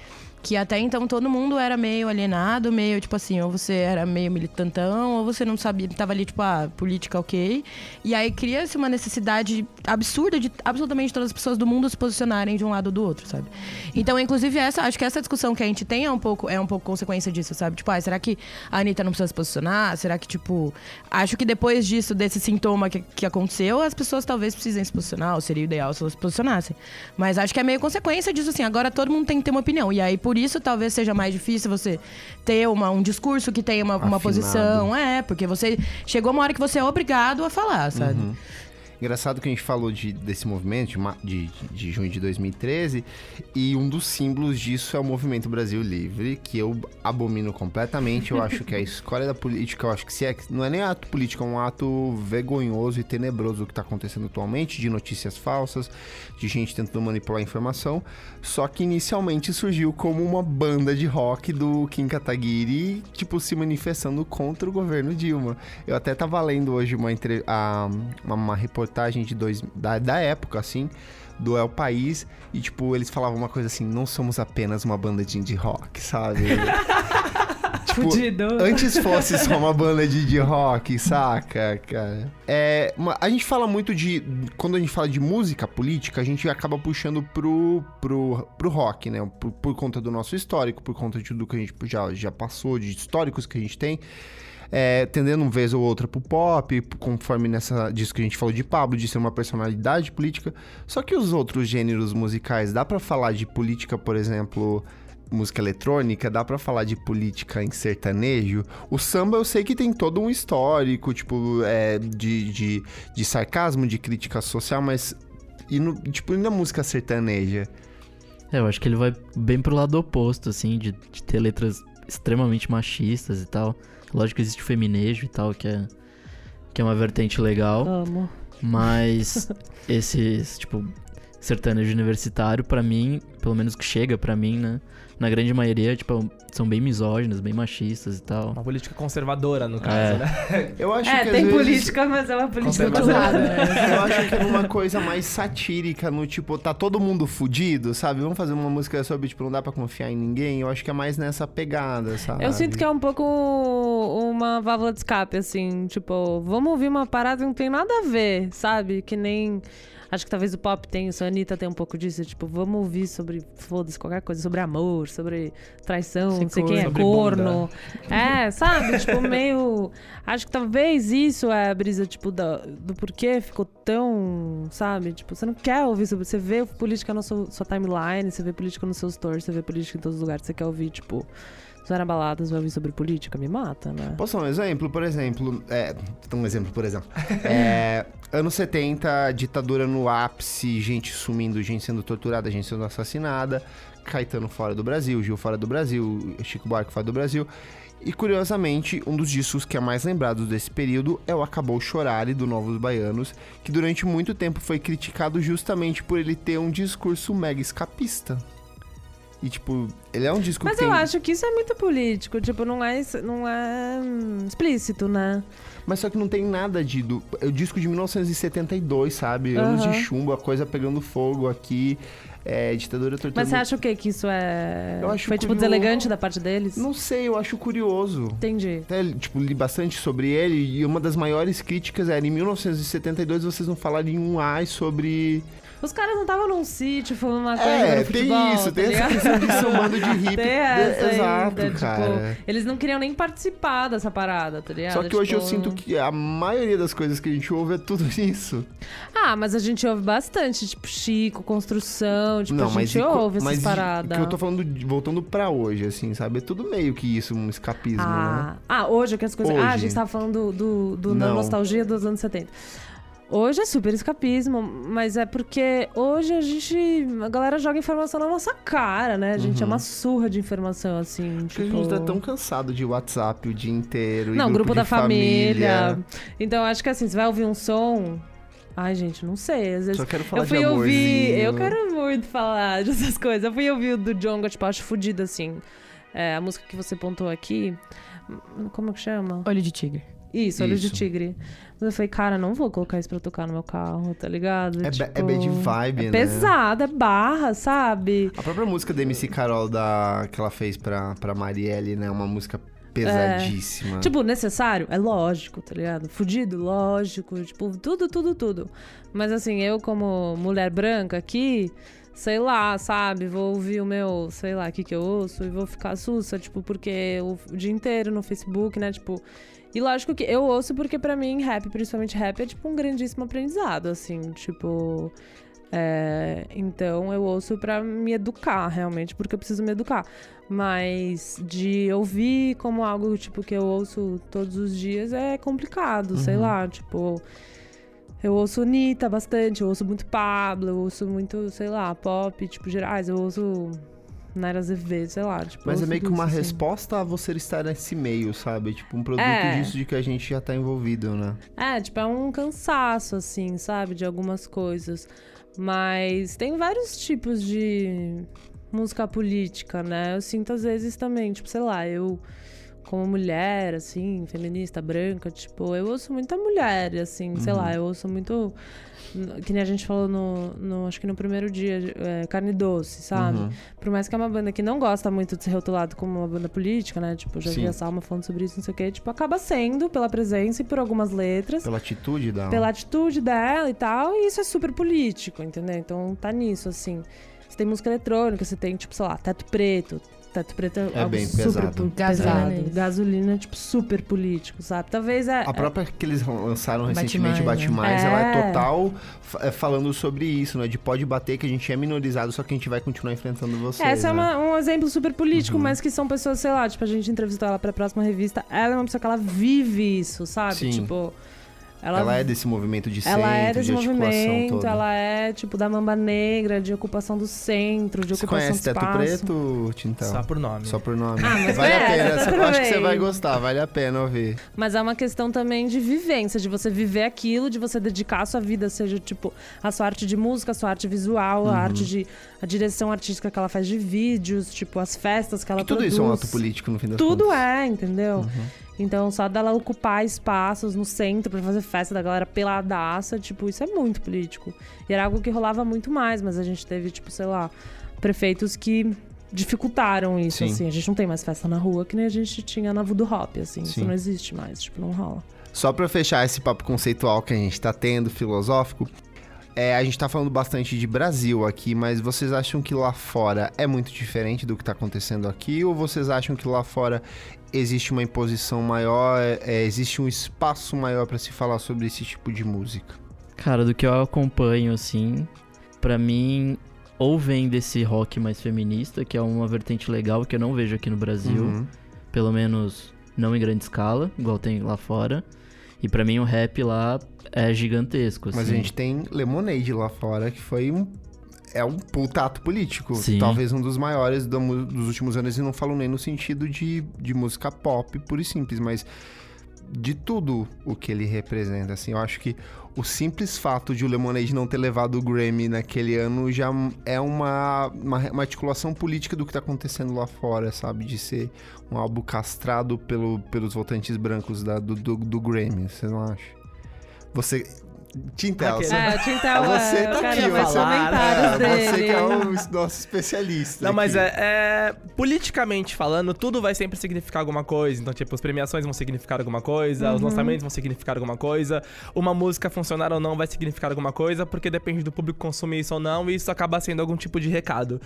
que até então todo mundo era meio alienado, meio, tipo assim, ou você era meio militantão, ou você não sabia, tava ali, tipo, ah, política ok. E aí cria-se uma necessidade absurda de absolutamente todas as pessoas do mundo se posicionarem de um lado ou do outro, sabe? Então, inclusive, essa, acho que essa discussão que a gente tem é um pouco, é um pouco consequência disso, sabe? Tipo, ah, será que a Anitta não precisa se posicionar? Será que, tipo, acho que depois disso, desse sintoma que, que aconteceu, as pessoas talvez precisem se posicionar, ou seria ideal se elas se posicionassem. Mas acho que é meio consequência disso, assim, agora todo mundo tem que ter uma opinião. E aí, por isso, talvez seja mais difícil você ter uma, um discurso que tenha uma, uma Afinado. posição. É, porque você chegou uma hora que você é obrigado a falar, sabe? Engraçado que a gente falou de, desse movimento de, de, de junho de 2013 e um dos símbolos disso é o Movimento Brasil Livre, que eu abomino completamente. Eu acho que é a escolha da política, eu acho que se é, não é nem ato político, é um ato vergonhoso e tenebroso o que está acontecendo atualmente, de notícias falsas, de gente tentando manipular a informação. Só que inicialmente surgiu como uma banda de rock do Kim Kataguiri, tipo, se manifestando contra o governo Dilma. Eu até tava lendo hoje uma, entre... a- uma, uma reportagem de dois... da, da época, assim, do El País, e tipo, eles falavam uma coisa assim, não somos apenas uma banda de indie rock, sabe? tipo, Fudido. Antes fosse só uma banda de, de rock, saca, cara? É, uma- a gente fala muito de. Quando a gente fala de música política, a gente acaba puxando pro, pro, pro rock, né? Por, por conta do nosso histórico, por conta de tudo que a gente já, já passou, de históricos que a gente tem. É, tendendo uma vez ou outra pro pop, conforme nessa disso que a gente falou de Pablo, de ser uma personalidade política. Só que os outros gêneros musicais, dá pra falar de política, por exemplo, música eletrônica, dá pra falar de política em sertanejo. O samba eu sei que tem todo um histórico, tipo, é, de, de, de sarcasmo, de crítica social, mas. E no, tipo, e na música sertaneja? É, eu acho que ele vai bem pro lado oposto, assim, de, de ter letras extremamente machistas e tal. Lógico que existe o feminejo e tal, que é, que é uma vertente legal. Amo. Mas esses, tipo, sertanejo universitário, pra mim, pelo menos que chega pra mim, né? Na grande maioria, tipo, são bem misóginos, bem machistas e tal. Uma política conservadora, no caso, É. né? Eu acho É, que tem vezes- política, mas é uma política Conservadora. né? Eu acho que é uma coisa mais satírica, no tipo, tá todo mundo fudido, sabe? Vamos fazer uma música sobre, tipo, não dá pra confiar em ninguém. Eu acho que é mais nessa pegada, sabe? Eu sinto que é um pouco uma válvula de escape, assim. Tipo, vamos ouvir uma parada que não tem nada a ver, sabe? Que nem. Acho que talvez o pop tenha isso, a Anitta tem um pouco disso. Tipo, vamos ouvir sobre, foda-se, qualquer coisa, sobre amor, sobre traição, Sem não sei quem é, corno. É, sabe? tipo, meio. Acho que talvez isso é a brisa, tipo, da- do porquê ficou tão. Sabe? Tipo, você não quer ouvir sobre. Você vê política na sua, sua timeline, você vê política nos seus stories, você vê política em todos os lugares. Você quer ouvir, tipo. Se vai na balada, você vai ouvir sobre política, me mata, né? Posso dar um exemplo? Por exemplo, é, um exemplo, por exemplo. É, anos 70, ditadura no ápice, gente sumindo, gente sendo torturada, gente sendo assassinada, Caetano fora do Brasil, Gil fora do Brasil, Chico Buarque fora do Brasil. E curiosamente, um dos discos que é mais lembrado desse período é o Acabou Chorare, do Novos Baianos, que durante muito tempo foi criticado justamente por ele ter um discurso mega escapista. E, tipo, ele é um disco Mas que eu tem... acho que isso é muito político, tipo, não é, não é hum, explícito, né? Mas só que não tem nada de. Do, é o disco de 1972, sabe? Anos Aham. de chumbo, a coisa pegando fogo aqui. É, ditadura torturando. Mas você acha o quê? Que isso é. Eu acho Foi, tipo, curioso. deselegante da parte deles? Não sei, eu acho curioso. Entendi. Até, tipo, li bastante sobre ele e uma das maiores críticas era em 1972 vocês não falarem um ai sobre. Os caras não estavam num sítio falando uma coisa É, no tem futebol, isso, tá tem essa ligado? questão de ser um bando de hippie. Tem essa É, Exato, ainda, cara. Tipo, eles não queriam nem participar dessa parada, tá ligado? Só que hoje eu Tipo, sinto que a maioria das coisas que a gente ouve é tudo isso. Ah, mas a gente ouve bastante, tipo, Chico, construção, tipo, a gente co- ouve essas mas paradas. Que eu tô falando, de- voltando pra hoje, assim, sabe? É tudo meio que isso, um escapismo, né? Ah, ah, hoje que as coisas. Ah, a Hoje. gente tava falando do, do, do- da Não. nostalgia dos anos 70. Hoje é super escapismo, mas é porque hoje a gente. A galera joga informação na nossa cara, né? A gente é uma surra de informação, assim. Porque tipo... a gente tá tão cansado de WhatsApp o dia inteiro. e Não, grupo, de da família. Então, acho que assim, você vai ouvir um som. Ai, gente, não sei. Às vezes. Só quero falar eu fui de ouvir. Eu quero muito falar dessas coisas. Eu fui ouvir o do Jonga, tipo, acho fodido, assim. É, a música que você pontou aqui. Como que chama? Olho de tigre. Isso, Olho de Isso. Tigre. Mas eu falei, cara, não vou colocar isso pra tocar no meu carro, tá ligado? É, ba- Tipo, é bad vibe, é né? pesado, é barra, sabe? A própria música da MC Carol da, que ela fez pra, pra Marielle, né? Uma música pesadíssima. Tipo, necessário? É lógico, tá ligado? Fudido? Lógico. Tipo, tudo, tudo, tudo. Mas assim, eu como mulher branca aqui, sei lá, sabe? Vou ouvir o meu, sei lá, o que que eu ouço e vou ficar sussa, tipo, porque o dia inteiro no Facebook, né? Tipo. E lógico que eu ouço porque pra mim rap, principalmente rap, é tipo um grandíssimo aprendizado, assim, tipo. é, então eu ouço pra me educar, realmente, porque eu preciso me educar. Mas de ouvir como algo tipo que eu ouço todos os dias é complicado, sei lá, tipo. Eu ouço Anitta bastante, eu ouço muito Pablo, eu ouço muito, sei lá, pop, tipo, gerais, eu ouço Naira Azevedo, sei lá. Tipo, Mas é meio que uma assim. resposta a você estar nesse meio, sabe? Tipo, um produto É. disso de que a gente já tá envolvido, né? É, tipo, é um cansaço, assim, sabe? De algumas coisas. Mas tem vários tipos de música política, né? Eu sinto às vezes também, tipo, sei lá, eu como mulher, assim, feminista, branca, tipo, eu ouço muita mulher, assim, sei lá, eu ouço muito. Que nem a gente falou no, no- acho que no primeiro dia, é, carne doce, sabe? Uhum. Por mais que é uma banda que não gosta muito de ser rotulado como uma banda política, né? Tipo, já vi a Salma falando sobre isso, não sei o quê. Tipo, acaba sendo pela presença e por algumas letras Pela atitude da. pela atitude dela e tal, e isso é super político, entendeu? Então tá nisso, assim. Você tem música eletrônica, você tem, tipo, sei lá, teto preto. Teto preto é, É algo bem super pesado. pesado. Gasolina é, tipo, super político, sabe? Talvez é. A própria que eles lançaram recentemente, Mais, Bate né? Mais, É. ela é total fa- é, falando sobre isso, né? De pode bater, que a gente é minorizado, só que a gente vai continuar enfrentando vocês. Essa é né? uma- um exemplo super político, Uhum. mas que são pessoas, sei lá, tipo, a gente entrevistou ela pra próxima revista. Ela é uma pessoa que ela vive isso, sabe? Sim. Tipo. Ela, Ela é desse movimento de centro, ela é desse de articulação movimento, toda. ela é, tipo, da mamba negra, de ocupação do centro, de Você ocupação conhece do Teto espaço. Preto, Tintão? Só por nome. Só por nome. Ah, mas vale a conhece, pena. tudo Eu acho que você vai gostar, vale a pena ouvir. Mas é uma questão também de vivência, de você viver aquilo, de você dedicar a sua vida, seja tipo a sua arte de música, a sua arte visual, Uhum. a arte de a direção artística que ela faz de vídeos, tipo as festas que ela E tudo produz. isso é um ato político no fim das Tudo contas. é, entendeu? Uhum. Então, só dela ocupar espaços no centro pra fazer festa da galera peladaça, tipo, isso é muito político. E era algo que rolava muito mais, mas a gente teve, tipo, sei lá, prefeitos que dificultaram isso, Sim. assim. A gente não tem mais festa na rua que nem a gente tinha na Voodoo Hop, assim. Isso Sim. não existe mais, tipo, não rola. Só pra fechar esse papo conceitual que a gente tá tendo, filosófico, é, a gente tá falando bastante de Brasil aqui, mas vocês acham que lá fora é muito diferente do que tá acontecendo aqui? Ou vocês acham que lá fora existe uma imposição maior, é, existe um espaço maior pra se falar sobre esse tipo de música? Cara, do que eu acompanho, assim, pra mim, ou vem desse rock mais feminista, que é uma vertente legal que eu não vejo aqui no Brasil, Uhum. pelo menos não em grande escala, igual tem lá fora. E pra mim o rap lá é gigantesco, assim. Mas a gente tem Lemonade lá fora, que foi um. É um puta ato político. Sim. Talvez um dos maiores do dos últimos anos, e não falo nem no sentido de, de música pop, pura e simples, mas de tudo o que ele representa. Assim, eu acho que o simples fato de o Lemonade não ter levado o Grammy naquele ano já é uma, uma, uma articulação política do que tá acontecendo lá fora, sabe? De ser um álbum castrado pelo, pelos votantes brancos da- do, do, do Grammy, você não acha? Você. Tintel, Aquele- você, É, o Tintel, você é, tá aqui, ver vai os ser- comentários é, dele. você que é o nosso especialista. Não, mas aqui. é, é- Politicamente falando, tudo vai sempre significar alguma coisa. Então, tipo, as premiações vão significar alguma coisa, Uhum. os lançamentos vão significar alguma coisa, uma música funcionar ou não vai significar alguma coisa, porque depende do público consumir isso ou não, e isso acaba sendo algum tipo de recado.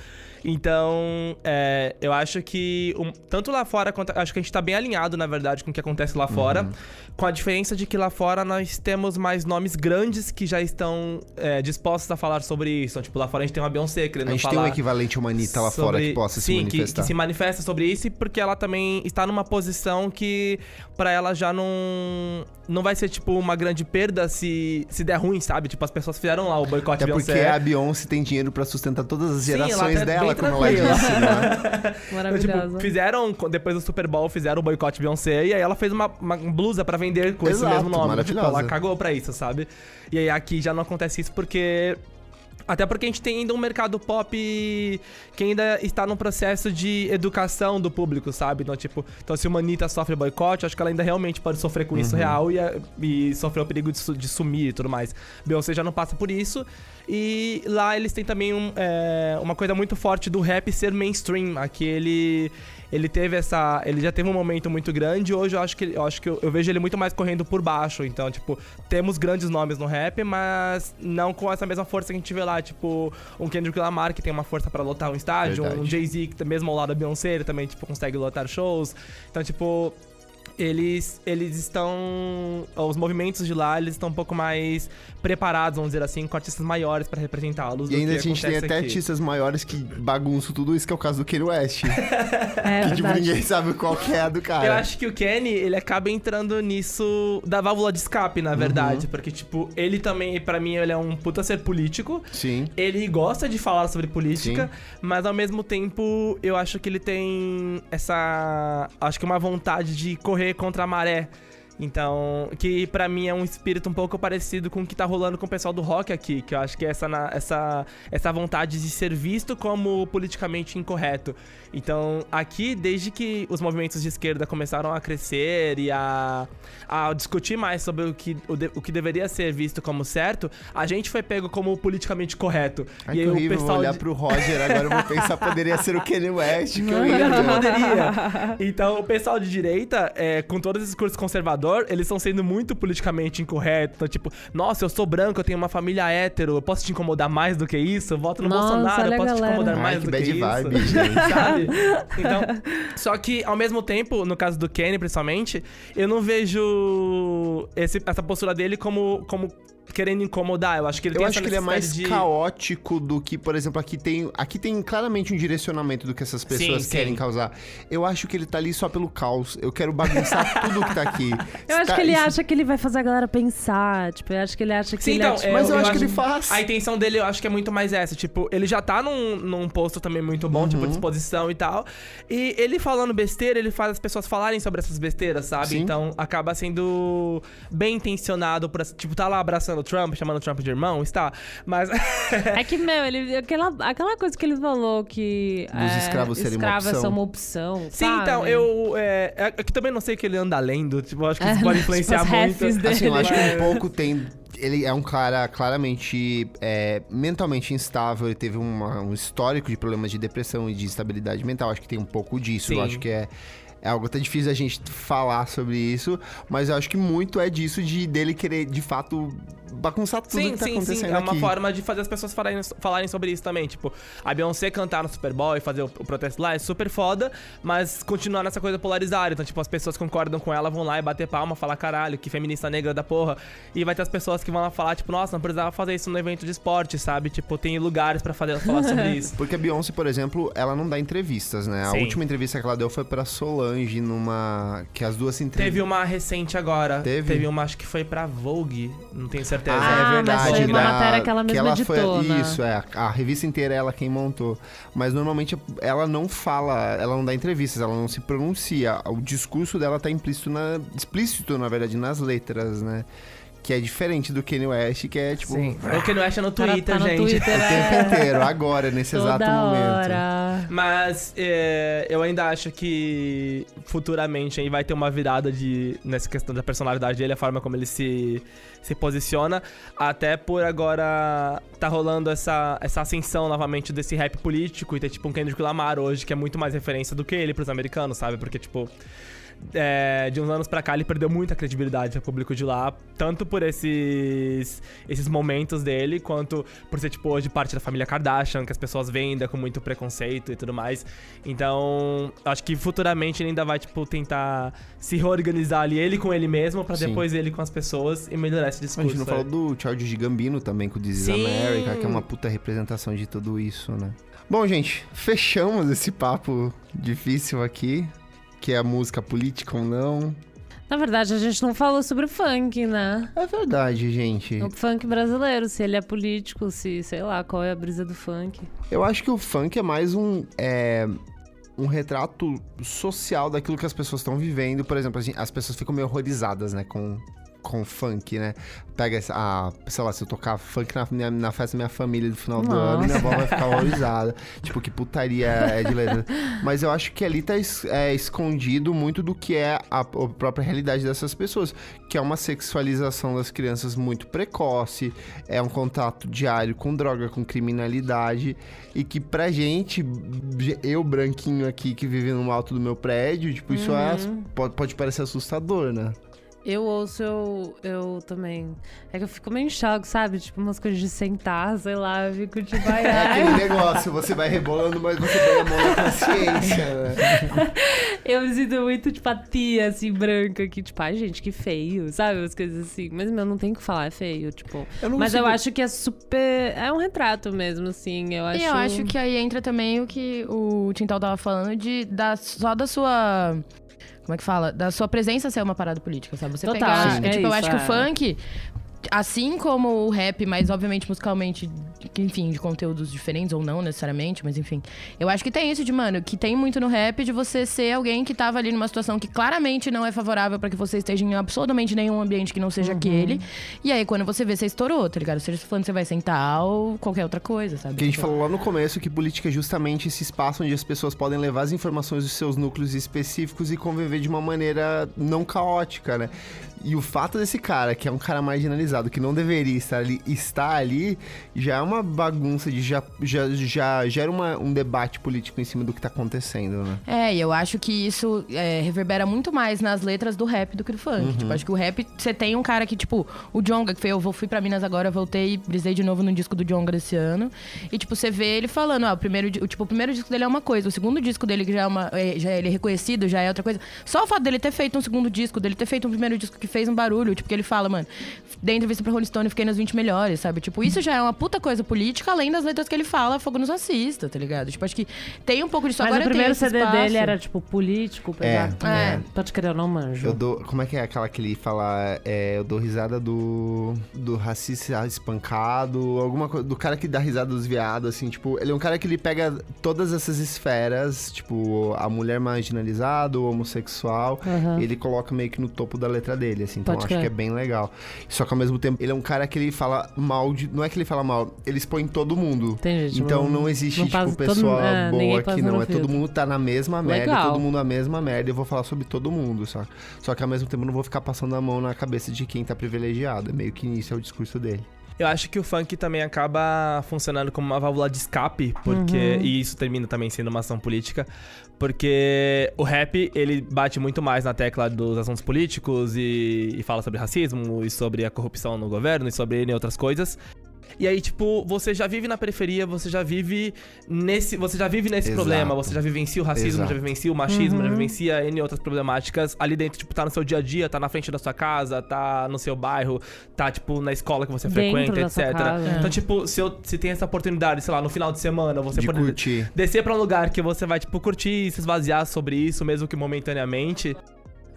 Então, é, eu acho que um- tanto lá fora quanto. Acho que a gente tá bem alinhado, na verdade, com o que acontece lá fora. Com a diferença de que lá fora nós temos mais nomes grandes que já estão é, dispostos a falar sobre isso. Então, tipo, lá fora a gente tem uma Beyoncé querendo A gente falar. tem um equivalente a uma Anitta lá fora sobre- que possa se sim, que- manifestar. Que, se manifesta sobre isso, e porque ela também está numa posição que pra ela já não não vai ser, tipo, uma grande perda se, se der ruim, sabe? Tipo, as pessoas fizeram lá o boicote Até porque Beyoncé. a Beyoncé tem dinheiro pra sustentar todas as Sim, ela gerações tá dela, bem como ela disse, né? Então, Maravilhosa. tipo, fizeram, depois do Super Bowl, fizeram o boicote Beyoncé e aí ela fez uma, uma blusa pra vender com esse Exato, mesmo nome. Tipo, maravilhosa. ela cagou pra isso, sabe? E aí aqui já não acontece isso porque. Até porque a gente tem ainda um mercado pop que ainda está no processo de educação do público, sabe? Então, tipo, então se uma Anitta sofre boicote, acho que ela ainda realmente pode sofrer com isso real e, e sofrer o perigo de, de sumir e tudo mais. Beyoncé já não passa por isso. E lá eles têm também um, é, uma coisa muito forte do rap ser mainstream. Aqui ele, ele teve essa. Ele já teve um momento muito grande. Hoje eu acho que eu acho que eu, eu vejo ele muito mais correndo por baixo. Então, tipo, temos grandes nomes no rap, mas não com essa mesma força que a gente vê lá. Tipo, um Kendrick Lamar que tem uma força pra lotar um estádio, um Verdade. Jay-Z que tá mesmo ao lado da Beyoncé, ele também tipo consegue lotar shows. Então, tipo, eles, eles estão. Os movimentos de lá, eles estão um pouco mais preparados, vamos dizer assim, com artistas maiores pra representá-los. E ainda a gente tem até aqui. artistas maiores que bagunçam tudo isso, que é o caso do Kanye West. É que tipo, ninguém sabe qual que é a do cara. Eu acho que o Kenny, ele acaba entrando nisso da válvula de escape, na verdade. Uhum. Porque, tipo, ele também, pra mim, ele é um puta ser político. Sim. Ele gosta de falar sobre política, mas ao mesmo tempo eu acho que ele tem essa. Acho que uma vontade de correr contra a maré. Então, que pra mim é um espírito um pouco parecido com o que tá rolando com o pessoal do rock aqui, que eu acho que é essa, essa, essa vontade de ser visto como politicamente incorreto. Então, aqui, desde que os movimentos de esquerda começaram a crescer e a, a discutir mais sobre o que, o, de- o que deveria ser visto como certo, a gente foi pego como politicamente correto. Ai, e aí horrível, o pessoal vou olhar de- pro Roger, agora eu vou pensar, poderia ser o Kanye West, que Não horrível. poderia. Então, o pessoal de direita, é, com todo esse discurso conservador, eles estão sendo muito politicamente incorretos. Então, tipo, nossa, eu sou branco, eu tenho uma família hétero, eu posso te incomodar mais do que isso? Eu voto no Nossa, Bolsonaro, eu posso te incomodar Ai, mais que do bad que isso. vibe, gente. Sabe? Então, só que, ao mesmo tempo, no caso do Kenny, principalmente, eu não vejo esse- essa postura dele como, como querendo incomodar. Eu acho que ele Eu tem acho essa que ele é mais de... caótico do que, por exemplo, aqui tem, aqui tem claramente um direcionamento do que essas pessoas Sim, querem sim. causar. Eu acho que ele tá ali só pelo caos. Eu quero bagunçar tudo que tá aqui. Eu acho Tá- que ele isso- acha que ele vai fazer a galera pensar. Tipo, eu acho que ele acha que Sim, ele então, é, tipo, Mas eu, eu acho que ele faz. A intenção dele, eu acho que é muito mais essa. Tipo, ele já tá num, num posto também muito bom, tipo, Uhum. disposição e tal. E ele falando besteira, ele faz as pessoas falarem sobre essas besteiras, sabe? Sim. Então acaba sendo bem intencionado pra. Tipo, tá lá abraçando o Trump, chamando o Trump de irmão, está. Mas. É que, meu, ele, aquela, aquela coisa que ele falou que. Dos é, escravos serem uma opção. são uma opção. Sim, sabe? então, eu. É, é que também não sei o que ele anda lendo. Tipo, eu acho que É, isso pode tipo, influenciar as muito. refs dele. Assim, eu acho que um pouco tem. Ele é um cara claramente é, mentalmente instável, ele teve uma- um histórico de problemas de depressão e de instabilidade mental. Acho que tem um pouco disso. Eu Sim. acho que é. É algo até difícil a gente falar sobre isso, mas eu acho que muito é disso de dele querer, de fato, bagunçar tudo Sim, que tá sim, acontecendo sim. É uma aqui. forma de fazer as pessoas falarem, falarem sobre isso também. Tipo, a Beyoncé cantar no Super Bowl e fazer o, o protesto lá é super foda, mas continuar nessa coisa polarizada. Então, tipo, as pessoas concordam com ela, vão lá e bater palma, falar caralho, que feminista negra da porra. E vai ter as pessoas que vão lá falar, tipo, nossa, não precisava fazer isso no evento de esporte, sabe? Tipo, tem lugares pra fazer, falar sobre isso. Porque a Beyoncé, por exemplo, ela não dá entrevistas, né? A Sim. última entrevista que ela deu foi pra Solange numa. Que as duas se entrevistam. Teve uma recente agora. Teve? Teve uma, acho que foi pra Vogue, não tenho certeza. Ah, é mas verdade. foi uma da- matéria que ela mesma foi- editou, né? Isso, é. A revista inteira é ela quem montou. Mas normalmente ela não fala, ela não dá entrevistas, ela não se pronuncia. O discurso dela tá implícito na. explícito, na verdade, nas letras, né? Que é diferente do Kanye West, que é tipo. Sim. O que não acha no cara Twitter, tá no gente. Twitter, O é. tempo inteiro, agora, nesse Toda exato momento. hora. Mas é, eu ainda acho que futuramente aí vai ter uma virada de, nessa questão da personalidade dele, a forma como ele se, se posiciona. Até por agora tá rolando essa, essa ascensão novamente desse rap político e ter tipo um Kendrick Lamar hoje, que é muito mais referência do que ele pros americanos, sabe? Porque, tipo. É, de uns anos pra cá ele perdeu muita credibilidade ao público de lá, tanto por esses esses momentos dele, quanto por ser, tipo, hoje parte da família Kardashian, que as pessoas ainda com muito preconceito e tudo mais. Então, acho que futuramente ele ainda vai, tipo, tentar se reorganizar ali, ele com ele mesmo, pra Sim. depois ele com as pessoas e melhorar esse A discurso. gente não falou do Charles de Gambino também, com o This. America, que é uma puta representação de tudo isso, né? Bom, gente, fechamos esse papo difícil aqui, que é a música política ou não. Na verdade, a gente não falou sobre o funk, né? É verdade, gente. O funk brasileiro, se ele é político, se, sei lá, qual é a brisa do funk. Eu acho que o funk é mais um. É, um retrato social daquilo que as pessoas estão vivendo. Por exemplo, as pessoas ficam meio horrorizadas, né, com, com funk, né? Pega, essa- a, sei lá, se eu tocar funk na, minha- na festa da minha família do final do Nossa. ano, minha avó vai ficar horrorizada. tipo, que putaria é de letra. Mas eu acho que ali tá es- é, escondido muito do que é a, a própria realidade dessas pessoas. Que é uma sexualização das crianças muito precoce, é um contato diário com droga, com criminalidade. E que pra gente, eu branquinho aqui que vive no alto do meu prédio, tipo, isso é, pode, pode parecer assustador, né? Eu ouço, eu, eu também. É que eu fico meio em choque, sabe? Tipo, umas coisas de sentar, sei lá, eu fico tipo, ai, É aquele negócio, você vai rebolando, mas você põe a mão na consciência, né? Eu me sinto muito, tipo, a tia, assim, branca, que, tipo, ai, gente, que feio, sabe? Umas coisas assim. Mas, meu, não tem o que falar, é feio, tipo. Eu não Mas eu acho que é super. É um retrato mesmo, assim. Eu acho. E eu acho que aí entra também o que o Tintal tava falando de da, só da sua. Como é que fala? Da sua presença ser uma parada política, sabe? Você Total, pegar. é tipo, eu isso, acho que o é. funk. Assim como o rap, mas obviamente musicalmente, enfim, de conteúdos diferentes ou não necessariamente, mas enfim. Eu acho que tem isso de, mano, que tem muito no rap de você ser alguém que tava ali numa situação que claramente não é favorável pra que você esteja em absolutamente nenhum ambiente que não seja Uhum. aquele. E aí, quando você vê, você estourou, tá ligado? Seja falando que você vai sentar ou qualquer outra coisa, sabe? Que a gente falou lá no começo que política é justamente esse espaço onde as pessoas podem levar as informações dos seus núcleos específicos e conviver de uma maneira não caótica, né? E o fato desse cara, que é um cara marginalizado, que não deveria estar ali, estar ali, já é uma bagunça de já, já, já gera uma- um debate político em cima do que tá acontecendo, né? É, e eu acho que isso é, reverbera muito mais nas letras do rap do que do funk. Uhum. Tipo, acho que o rap, você tem um cara que, tipo, o Jonga, que foi, eu fui pra Minas agora, voltei e brisei de novo no disco do Jonga desse ano. E, tipo, você vê ele falando, ó, o primeiro, tipo, o primeiro disco dele é uma coisa, o segundo disco dele, que já é uma. é, já ele é reconhecido, já é outra coisa. Só o fato dele ter feito um segundo disco, dele ter feito um primeiro disco que fez um barulho, tipo, que ele fala, mano, entrevista pra Rolling Stone e fiquei nas 20 melhores, sabe? Tipo, isso já é uma puta coisa política, além das letras que ele fala, fogo nos assista, tá ligado? Tipo, acho que tem um pouco disso. Mas agora o primeiro CD espaço. dele era, tipo, político, pesado. É. Pode crer, eu não manjo. Eu dou. Como é que é aquela que ele fala? É, eu dou risada do. Do racista espancado, alguma coisa. Do cara que dá risada dos viados, assim, tipo, ele é um cara que ele pega todas essas esferas, tipo, a mulher marginalizada, o homossexual, e ele coloca meio que no topo da letra dele, assim. Então Pode acho crer. que é bem legal. Só que ao mesmo tempo, ele é um cara que ele fala mal de. Não é que ele fala mal, ele expõe todo mundo. Entendi, tipo, então não existe, não tipo, todo pessoa mundo- é, boa aqui, não. É todo filtro. mundo tá na mesma merda, Legal. todo mundo a mesma merda. Eu vou falar sobre todo mundo, sabe? Só que ao mesmo tempo eu não vou ficar passando a mão na cabeça de quem tá privilegiado. É meio que isso é o discurso dele. Eu acho que o funk também acaba funcionando como uma válvula de escape, porque e isso termina também sendo uma ação política, porque o rap ele bate muito mais na tecla dos assuntos políticos e, e fala sobre racismo e sobre a corrupção no governo e sobre N outras coisas. E aí, tipo, você já vive na periferia, você já vive nesse. Você já vive nesse Exato. problema, você já vivencia o racismo, Exato. já vivencia o machismo, já vivencia N outras problemáticas ali dentro, tipo, tá no seu dia a dia, tá na frente da sua casa, tá no seu bairro, tá, tipo, na escola que você Dentro frequenta, da sua etc. casa. Então, tipo, se, eu, se tem essa oportunidade, sei lá, no final de semana, você de pode curtir. descer pra um lugar que você vai, tipo, curtir, se esvaziar sobre isso, mesmo que momentaneamente.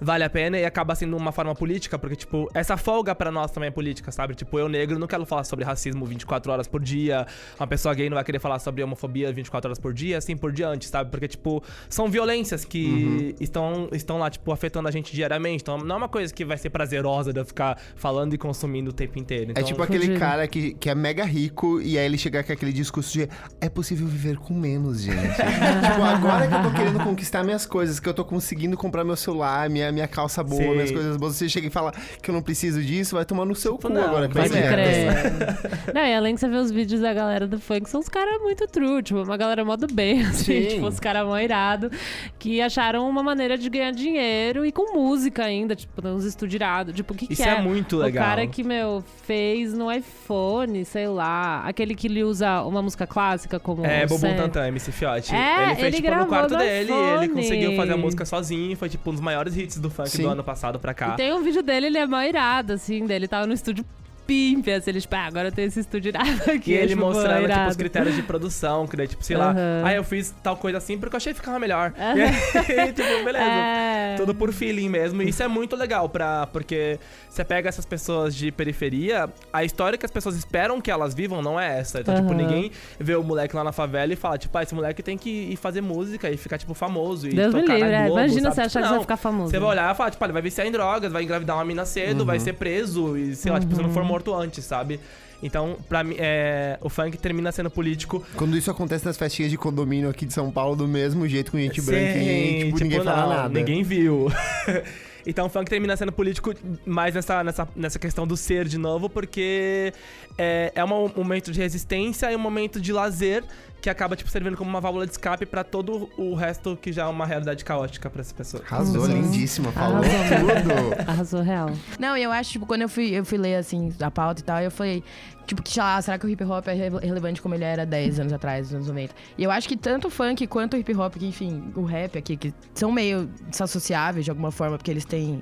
Vale a pena e acaba sendo uma forma política, porque, tipo, essa folga pra nós também é política, sabe? Tipo, eu negro não quero falar sobre racismo 24 horas por dia, uma pessoa gay não vai querer falar sobre homofobia 24 horas por dia, assim por diante, sabe? Porque, tipo, são violências que estão, estão lá, tipo, afetando a gente diariamente. Então, não é uma coisa que vai ser prazerosa de eu ficar falando e consumindo o tempo inteiro. Então, É tipo aquele cara que, que é mega rico e aí ele chega com aquele discurso de é possível viver com menos, gente. tipo, agora que eu tô querendo conquistar minhas coisas, que eu tô conseguindo comprar meu celular, minha, minha calça boa, Sim. minhas coisas boas, você chega e fala que eu não preciso disso, vai tomar no seu cu não, agora que vai merda. Não, e além que você vê os vídeos da galera do funk, são os caras muito true, tipo, uma galera modo bem, assim, Sim. tipo, os caras mó irado, que acharam uma maneira de ganhar dinheiro e com música ainda, tipo, uns estúdios irados. Tipo, o que, Isso que é? é muito legal. O cara que, meu, fez no iPhone, sei lá, aquele que ele usa uma música clássica como... É, Sam- Tantan, MC Fiote. É, ele fez, ele tipo, no quarto dele, ele iPhone. conseguiu fazer a música sozinho, foi, tipo, um dos maiores hits do funk Sim. do ano passado pra cá. E tem um vídeo dele, ele é mó irado, assim, dele tava no estúdio pimp, assim, ele, tipo, ah, agora eu tenho esse estúdio irado aqui. E ele tipo, mostrando, tipo, os critérios de produção, que daí, tipo, sei lá, ah, eu fiz tal coisa assim porque eu achei que ficava melhor. Aham. E aí, tipo, beleza. É. Tudo por feeling mesmo. E isso é muito legal, pra, porque você pega essas pessoas de periferia, a história que as pessoas esperam que elas vivam não é essa. Então, tipo, ninguém vê o moleque lá na favela e fala, tipo, ah, esse moleque tem que ir fazer música e ficar, tipo, famoso. E Deus me tocar livre, na é. Globo, Imagina sabe? você Tipo, achar que você não. vai ficar famoso. Você vai olhar e falar, tipo, ah, ele vai viciar em drogas, vai engravidar uma mina cedo, Uhum. vai ser preso e, sei lá, tipo, se não Uhum. for morto antes, sabe? Então, pra mim, é, o funk termina sendo político. Quando isso acontece nas festinhas de condomínio aqui de São Paulo, do mesmo jeito, com gente branca e tipo, tipo, ninguém fala não, nada. Ninguém viu. então o funk termina sendo político mais nessa, nessa, nessa questão do ser de novo, porque é, é um momento de resistência e um momento de lazer que acaba, tipo, servindo como uma válvula de escape pra todo o resto que já é uma realidade caótica pra essa pessoa. Arrasou, Uhum. lindíssima, falou Arrasou. tudo. Arrasou real. Não, e eu acho, tipo, quando eu fui, eu fui ler, assim, a pauta e tal, eu falei, tipo, que, sei lá, será que o hip hop é rele- relevante como ele era 10 anos atrás, nos anos 90? E eu acho que tanto o funk quanto o hip hop, que, enfim, o rap aqui, que são meio desassociáveis de alguma forma, porque eles têm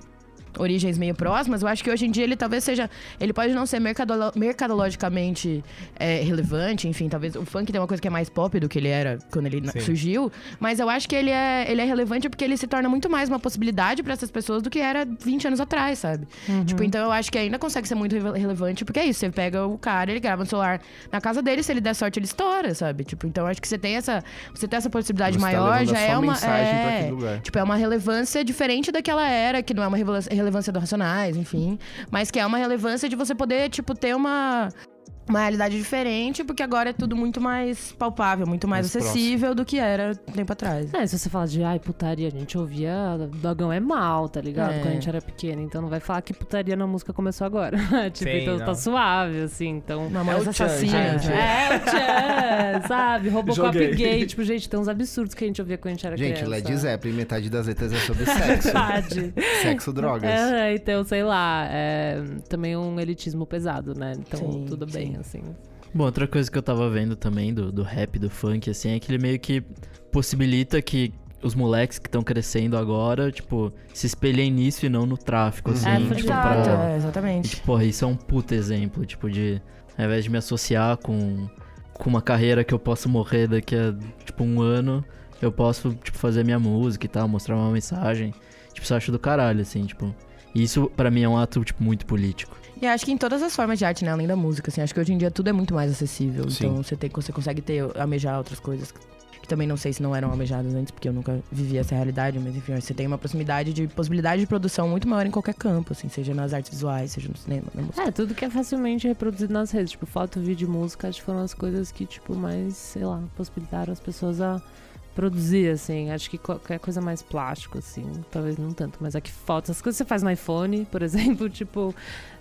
origens meio próximas, eu acho que hoje em dia ele talvez seja. Ele pode não ser mercadolo- mercadologicamente é, relevante, enfim, talvez o funk tem uma coisa que é mais pop do que ele era quando ele Sim. surgiu, mas eu acho que ele é, ele é relevante porque ele se torna muito mais uma possibilidade pra essas pessoas do que era 20 anos atrás, sabe? Tipo, então eu acho que ainda consegue ser muito rele- relevante, porque é isso, você pega o cara, ele grava no celular na casa dele, se ele der sorte, ele estoura, sabe? Tipo, então eu acho que você tem essa, você tem essa possibilidade Você tá maior, a já sua é uma é. Tipo, é uma relevância diferente daquela era, que não é uma revela- relevância do Racionais, enfim. Mas que é uma relevância de você poder, tipo, ter uma. Uma realidade diferente, porque agora é tudo muito mais palpável, muito mais, Mais acessível do que era tempo atrás. É, se você fala de ai, putaria, a gente ouvia Dogão é mal, tá ligado? É. Quando a gente era pequeno. Então não vai falar que putaria na música começou agora. tipo, Sim, então não. tá suave, assim. Então. Mamonas É o Tchan? É, o Tchan, sabe? Robocop Joguei. gay. Tipo, gente, tem uns absurdos que a gente ouvia quando a gente era Gente, criança. Led Zeppelin, metade das letras é sobre sexo. Verdade. sexo, drogas. É, então, sei lá, é também um elitismo pesado, né? Então, Sim, tudo bem, sim. assim. Bom, outra coisa que eu tava vendo também do, do rap, do funk, assim, é que ele meio que possibilita que os moleques que estão crescendo agora, tipo, se espelhem nisso e não no tráfico, assim. É, tipo, pra- é, E, exatamente. tipo, porra, isso é um puta exemplo, tipo, de ao invés de me associar com, com uma carreira que eu posso morrer daqui a, tipo, um ano, eu posso, tipo, fazer minha música e tal, mostrar uma mensagem. Tipo, isso eu acho do caralho, assim, tipo. E isso, pra mim, é um ato, tipo, muito político. E acho que em todas as formas de arte, né? Além da música, assim. Acho que hoje em dia tudo é muito mais acessível. Sim. Então você, tem, você consegue ter, almejar outras coisas. Que também não sei se não eram almejadas antes, porque eu nunca vivi essa realidade. Mas enfim, você tem uma proximidade de possibilidade de produção muito maior em qualquer campo, assim. Seja nas artes visuais, seja no cinema, na música. É, tudo que é facilmente reproduzido nas redes. Tipo, foto, vídeo música, acho que foram as coisas que, tipo, mais, sei lá, possibilitaram as pessoas a produzir, assim. Acho que qualquer coisa mais plástico, assim, talvez não tanto, mas aqui fotos, as coisas que você faz no iPhone, por exemplo, tipo,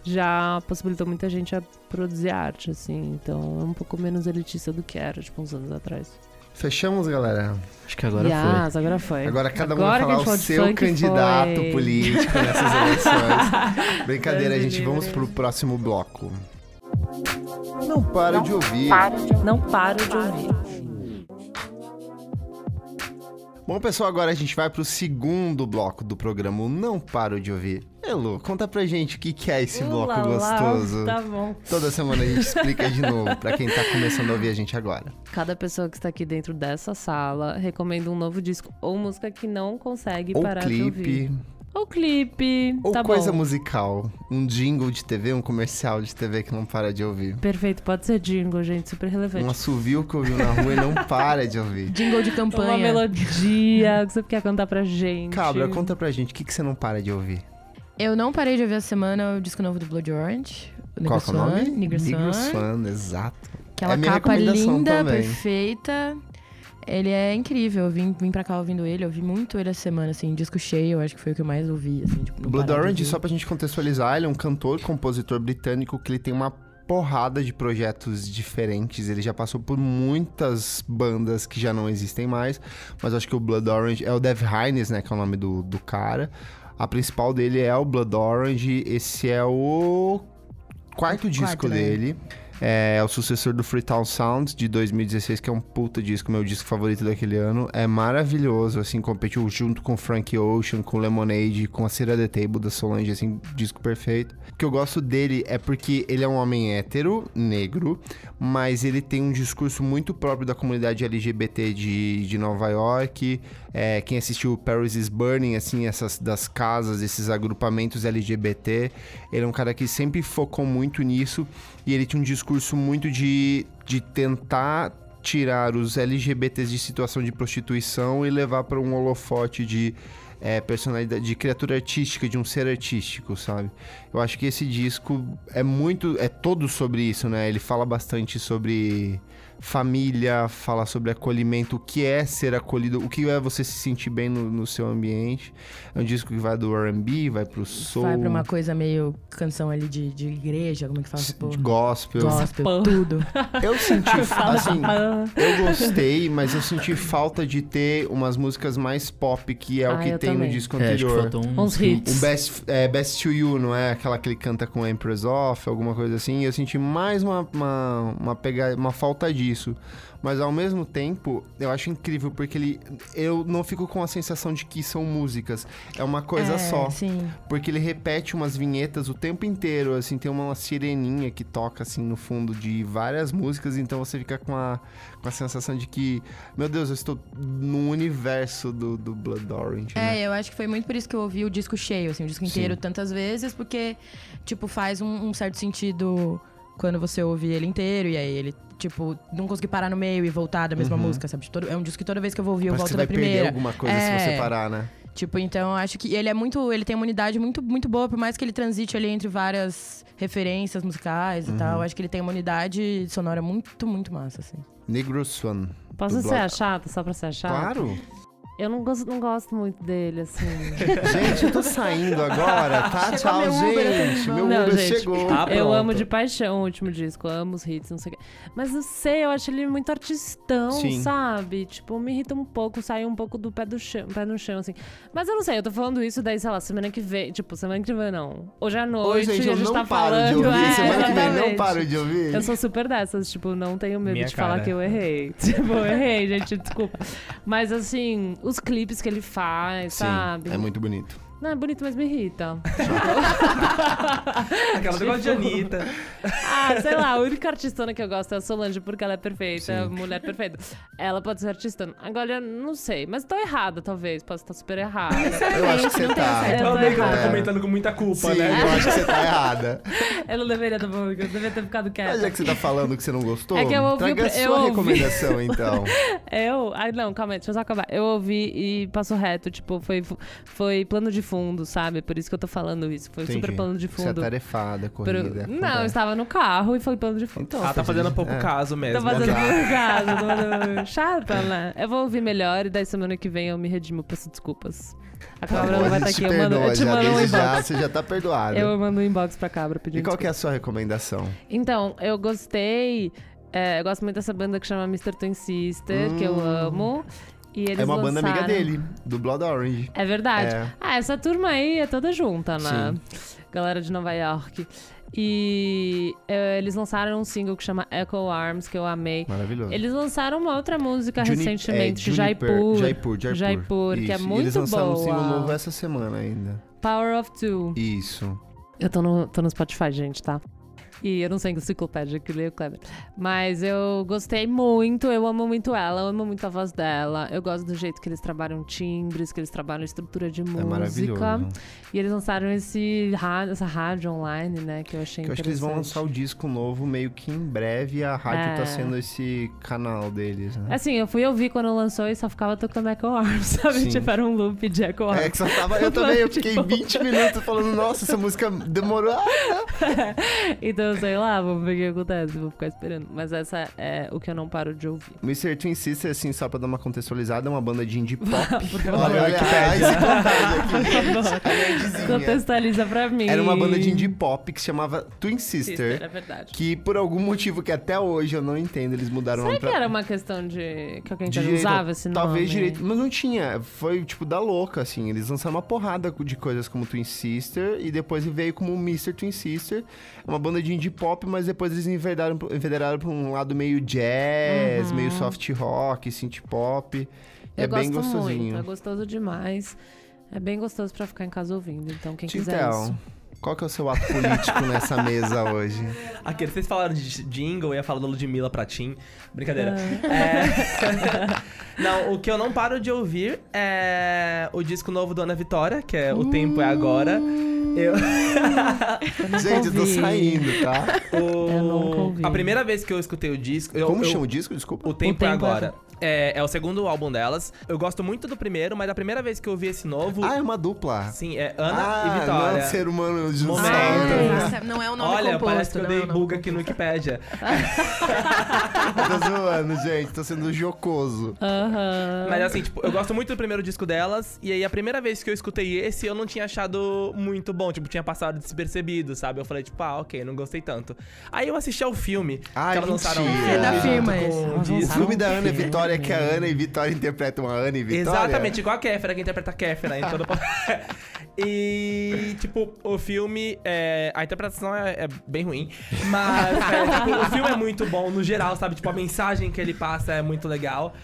já possibilitou muita gente a produzir arte, assim. Então é um pouco menos elitista do que era, tipo, uns anos atrás. Fechamos, galera. Acho que agora Yes, agora foi. Agora cada um Agora vai que a falar o seu candidato foi. político nessas eleições. Brincadeira, Deus gente. Vamos livre. pro próximo bloco. Não para de ouvir. Não paro de ouvir. Bom, pessoal, agora a gente vai pro segundo bloco do programa Não Paro de Ouvir. Elo, conta pra gente o que, que é esse bloco gostoso. Tá bom. Toda semana a gente explica de novo pra quem tá começando a ouvir a gente agora. Cada pessoa que está aqui dentro dessa sala recomenda um novo disco ou música que não consegue Ou parar de ouvir. clipe, Ou clipe. ou tá coisa bom. musical. Um jingle de TV, um comercial de TV que não para de ouvir. Perfeito, pode ser jingle, gente, super relevante. Um assovio que ouviu na rua e não para de ouvir. Jingle de Uma campanha. melodia que você quer cantar pra gente. Cabra, conta pra gente, o que, que você não para de ouvir? Eu não parei de ouvir essa semana o disco novo do Blood Orange. o Qual é o nome? Swan, Negro Swan. Exato. Aquela É capa linda, também. perfeita. Ele é incrível. Eu vim, vim pra cá ouvindo ele. Eu ouvi muito ele essa semana, assim. Disco cheio, eu acho que foi o que eu mais ouvi, assim. Tipo, Blood Orange, só pra gente contextualizar, ele é um cantor, compositor britânico que ele tem uma porrada de projetos diferentes. Ele já passou por muitas bandas que já não existem mais, mas acho que o Blood Orange é o Dev Hines, né, que é o nome do, do cara. A principal dele é o Blood Orange. Esse é o quarto disco né? dele. É, o sucessor do Freetown Sound de 2016, que é um puta disco, meu disco favorito daquele ano. É maravilhoso, assim, competiu junto com Frank Ocean, com Lemonade, com a Cera The Table da Solange, assim, disco perfeito. O que eu gosto dele é porque ele é um homem hétero, negro, mas ele tem um discurso muito próprio da comunidade LGBT de, de Nova York. É, quem assistiu Paris is Burning, assim, essas das casas, esses agrupamentos LGBT, ele é um cara que sempre focou muito nisso e ele tinha um discurso muito de, de tentar tirar os LGBTs de situação de prostituição e levar para um holofote de é, personalidade, de criatura artística, de um ser artístico, sabe? Eu acho que esse disco é muito, é todo sobre isso, né? Ele fala bastante sobre família, fala sobre acolhimento, o que é ser acolhido, o que é você se sentir bem no, no seu ambiente. É um disco que vai do R&B, vai pro soul, Vai pra uma coisa meio canção ali de, de igreja, como é que fala porra? de gospel. Gospel, tudo. Eu senti, assim, eu gostei, mas eu senti falta de ter umas músicas mais pop, que é o Ah, que eu tem também. no disco É, acho que anterior. faltou um... uns hits. O Best, é, Best to You, não é? Aquela que ele canta com Empress Off, alguma coisa assim. Eu senti mais uma, uma, uma, pega, uma falta disso. Mas ao mesmo tempo, eu acho incrível, porque ele. Eu não fico com a sensação de que são músicas. É uma coisa É, só. Sim. Porque ele repete umas vinhetas o tempo inteiro, assim, tem uma sireninha que toca, assim, no fundo de várias músicas, então você fica com a, com a sensação de que, meu Deus, eu estou no universo do, do Blood Orange, né? É, eu acho que foi muito por isso que eu ouvi o disco cheio, assim, o disco inteiro Sim. tantas vezes, porque, tipo, faz um, um certo sentido quando você ouve ele inteiro, e aí ele, tipo, não conseguir parar no meio e voltar da mesma Uhum. música, sabe? Todo- é um disco que toda vez que eu vou ouvir, eu Parece volto que você da vai perder primeira. alguma coisa se É. você parar, né? Tipo, então eu acho que ele é muito. Ele tem uma unidade muito, muito boa, por mais que ele transite ali entre várias referências musicais e Uhum. tal. Eu acho que ele tem uma unidade sonora muito, muito massa, assim. Negro Swan. Posso ser a chata, só pra ser a chata? Claro. Eu não gosto, não gosto muito dele, assim. Gente, eu tô saindo agora, tá? Chegou Tchau, meu Uber, gente. Meu Não, Uber gente. chegou. Ah, eu amo de paixão o último disco, eu amo os hits, não sei o quê. Mas não sei, eu acho ele muito artistão, Sim. sabe? Tipo, me irrita um pouco, sai um pouco do pé do chão, pé no chão, assim. Mas eu não sei, eu tô falando isso daí, sei lá, semana que vem. Tipo, semana que vem não. Hoje à noite, Oi, gente, a eu gente não tá paro falando. de ouvir. é, Semana que vem não paro de ouvir. Eu sou super dessas, tipo, não tenho medo Minha de falar cara. que eu errei. Tipo, eu errei, gente, desculpa. Mas assim, os clipes que ele faz, Sim, sabe? é muito bonito. Não, é bonito, mas me irrita. Aquela negócio de Anitta. Ah, sei lá, a única artistona que eu gosto é a Solange, porque ela é perfeita, mulher perfeita. Ela pode ser artistona. Agora, não sei, mas tô errada, talvez. Posso estar super errada. Eu acho que você tá. Eu meio que ela errada. tá comentando com muita culpa, Sim, né? eu acho que você tá errada. Eu não deveria estar falando, eu deveria ter ficado Mas quieta. já que você tá falando que você não gostou, É que eu ouvi traga o a sua eu ouvi. recomendação, então. Eu. Ai, não, calma aí, deixa eu só acabar. Eu ouvi e passou reto, tipo, foi, foi plano de fundo, sabe? Por isso que eu tô falando isso. Foi super Entendi. plano de Você é fundo. tarefada, Pro- corrida. Não, eu estava no carro e foi plano de fundo. Então, Ela tá faz fazendo pouco É. caso mesmo. Tô fazendo né? por casa, tô fazendo chata, né? Eu vou ouvir melhor e daí semana que vem eu me redimo, peço desculpas. A Tá cabra não vai estar gente aqui, eu, mando, eu te já, mando um desde já, inbox. você já tá perdoado. Eu mando um inbox pra cabra pedindo E qual que é a sua recomendação? Então, eu gostei. é, eu gosto muito dessa banda que chama Mr. Twin Sister, que eu Hum. amo. É uma banda amiga lançaram- dele, do Blood Orange. É verdade. É. Ah, essa turma aí é toda junta, né? Galera de Nova York. E é, eles lançaram um single que chama Echo Arms, que eu amei. Maravilhoso. Eles lançaram uma outra música Juni- recentemente, é, Jaipur. Jaipur, Jaipur. Jaipur, que é muito Eles lançaram um boa. single novo essa semana ainda. Power of Two. Isso. Eu tô no, tô no Spotify, gente, tá? E eu não sei enciclopédia que lê o Kleber. Mas eu gostei muito, eu amo muito ela, eu amo muito a voz dela. Eu gosto do jeito que eles trabalham timbres, que eles trabalham estrutura de É música. maravilhoso. E eles lançaram esse rádio, essa rádio online, né? Que eu achei Eu acho que eles vão lançar o disco novo meio que em breve. A rádio É. tá sendo esse canal deles, né? Assim, eu fui ouvir quando lançou e só ficava tocando Echo Arms, sabe? Sim. Tipo, era um loop de Echo Arms. É que só tava. Eu também, eu fiquei Tipo- 20 minutos falando, nossa, essa música demorou. Ah, então, sei lá, vamos ver o que acontece, vou ficar esperando. Mas essa é o que eu não paro de ouvir. Mr. Twin Sister, assim, só pra dar uma contextualizada, é uma banda de indie pop. Olha, olha, aqui. Contextualiza pra mim. Era uma banda de indie pop que se chamava Twin Sister. É verdade. Que por algum motivo que até hoje eu não entendo, eles mudaram o Será nome que pra... era uma questão de que alguém direito, usava esse nome? Talvez direito, mas não tinha. Foi tipo da louca, assim. Eles lançaram uma porrada de coisas como Twin Sister e depois veio como Mr. Twin Sister. É uma banda de indie pop, mas depois eles enveredaram, enveredaram pra um lado meio jazz, meio soft rock, synth pop. Eu é bem gosto gostosinho. muito, é gostoso demais. É bem gostoso pra ficar em casa ouvindo, então quem quiser Então, isso. qual que é o seu ato político nessa mesa hoje? Aquele, vocês falaram de jingle, eu ia falar da Ludmilla pra Tim. Brincadeira. É... não, o que eu não paro de ouvir é o disco novo do Ana Vitória, que é O Tempo é Agora. Eu... nunca Gente, eu tô saindo, tá? o- Eu nunca ouvi. A primeira vez que eu escutei o disco. eu- Como eu- chama o disco? Desculpa. O Tempo, é Tempo é Agora. É, é o segundo álbum delas. Eu gosto muito do primeiro, mas a primeira vez que eu ouvi esse novo. Ah, é uma dupla. Sim, é Ana ah, e Vitória. Não, ser humano de um Momento. salto. Nossa, não é o nome Olha, composto. parece que eu não, dei bug aqui no Wikipedia. Tô zoando, gente. Tô sendo jocoso. Aham. Mas assim, tipo, eu gosto muito do primeiro disco delas. E aí, a primeira vez que eu escutei esse, eu não tinha achado muito bom. Tipo, tinha passado despercebido, sabe? Eu falei, tipo, ah, ok, não gostei tanto. Aí eu assisti ao filme. Ai, que elas lançaram um É da firma esse. o filme da Ana e. Vitória é que a Ana e Vitória interpretam a Ana e Vitória. Exatamente, igual a Kéfera, que interpreta a Kéfera em todo E, tipo, o filme, é, a interpretação é, é bem ruim, mas é, tipo, o filme é muito bom no geral, sabe? Tipo, a mensagem que ele passa é muito legal.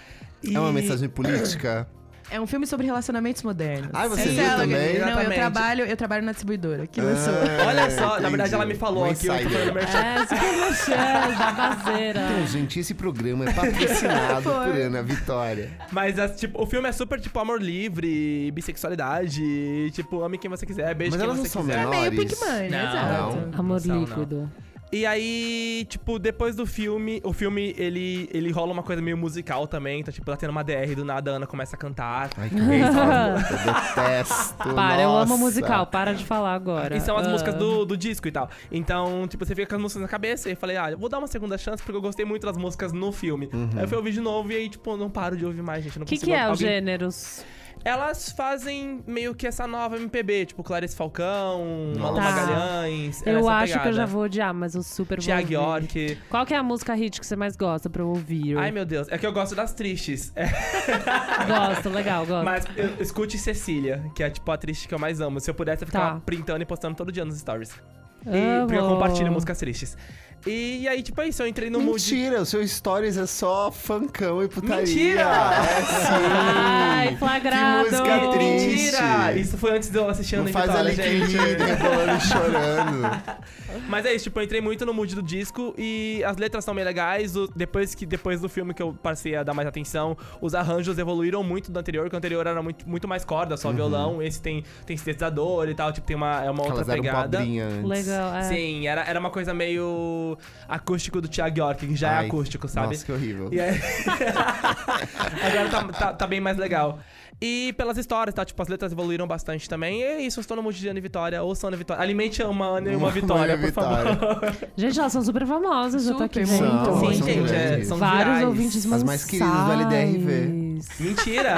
E- É uma mensagem política? É um filme sobre relacionamentos modernos. Ai, você É viu ela, também? Não, eu Exatamente. trabalho, eu trabalho na distribuidora. Que lançou. Ah, Olha só, na verdade ela me falou Um aqui, eu tô insider. falando merchan. É, super baseira. Então, gente, esse programa é patrocinado por Ana Vitória. Mas, as- tipo, o filme é super, tipo, amor livre, bissexualidade, tipo, ame quem você quiser, beijo Mas quem elas não você são quiser. É meio. Pink Money, Não. exato. Amor Não, não. líquido. E aí, tipo, depois do filme, o filme, ele, ele rola uma coisa meio musical também, então, tipo, tá tendo uma DR, do nada a Ana começa a cantar. Ai, que eu detesto. Para, eu amo musical, para de falar agora. E são as Ah. músicas do, do disco e tal. Então, tipo, você fica com as músicas na cabeça e eu falei, ah, eu vou dar uma segunda chance porque eu gostei muito das músicas no filme. Aí eu fui ouvir de novo e aí, tipo, não paro de ouvir mais, gente. Não O que, que é os alguém- gêneros? Elas fazem meio que essa nova MPB, tipo Clarice Falcão, Malu Tá. Magalhães. Eu nessa acho que eu pegada. já vou odiar, mas eu super vou Tiago ouvir. York. Qual que é a música hit que você mais gosta pra eu ouvir? Ai, meu Deus. É que eu gosto das tristes. É, Gosto, legal, gosto. mas eu, escute Cecília, que é tipo a triste que eu mais amo. Se eu pudesse, eu ficava Tá. printando e postando todo dia nos stories. E, porque eu compartilho músicas tristes. E, aí, tipo, é isso. Eu entrei no mood. Mentira, o seu stories é só funkão e putaria. Mentira! É sim! Ai, flagrado. Que música triste. Mentira! Isso foi antes de eu assistir Não faz Vitória, ela rebolando e chorando. Mas é isso, tipo, eu entrei muito no mood do disco e as letras são bem legais. o- depois, que, depois do filme que eu passei a dar mais atenção, os arranjos evoluíram muito do anterior, que o anterior era muito, muito mais corda, só violão. Esse tem, tem sintetizador e tal, tipo, tem uma, é uma outra pegada. antes. Legal, é. Sim, era, era uma coisa meio acústico do Thiago York, que já Ai, é acústico, sabe? Nossa, que horrível. E aí... Agora tá, tá, tá bem mais legal. E pelas histórias, tá? Tipo, as letras evoluíram bastante também. E é isso, estou no mood de Ana e Vitória. Ouça Ana e Vitória. Alimente uma Ana e uma Uma Vitória, por favor. Gente, elas são super famosas, eu tô aqui Super, vendo. São, Sim, são gente, é, são Vários virais. ouvintes As mais queridas do LDRV. Mentira!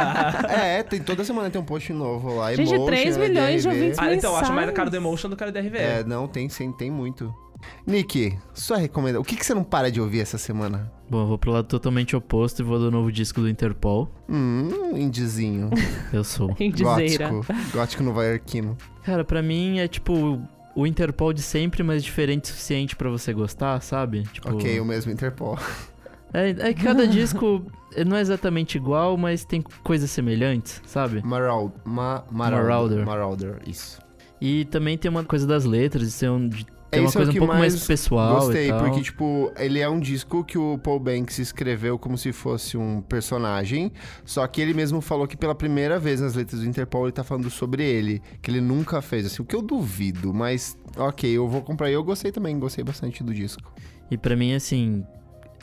É, tem, toda semana tem um post novo lá. Gente, Emotion, 3 milhões de ouvintes ah, então, eu acho mais a cara do. Emotion do que a do DRV. É, não, tem sim, tem muito. Nick, sua recomendação. O que, que você não para de ouvir essa semana? Bom, eu vou pro lado totalmente oposto e vou do novo disco do Interpol. Hum, indizinho. Eu sou. Indizeira. Gótico. Gótico novaiorquino. Cara, pra mim é tipo o Interpol de sempre, mas diferente o suficiente pra você gostar, sabe? Tipo, Ok, o mesmo Interpol. É, é que cada disco não é exatamente igual, mas tem coisas semelhantes, sabe? Maraud, ma, Marauder. Marauder. Marauder, isso. E também tem uma coisa das letras, de ser um, ter uma Esse é coisa um que pouco mais, mais pessoal Gostei, porque, tipo, ele é um disco que o Paul Banks escreveu como se fosse um personagem, só que ele mesmo falou que pela primeira vez nas letras do Interpol ele tá falando sobre ele, que ele nunca fez, assim, o que eu duvido, mas ok, eu vou comprar e eu gostei também, gostei bastante do disco. E pra mim, assim,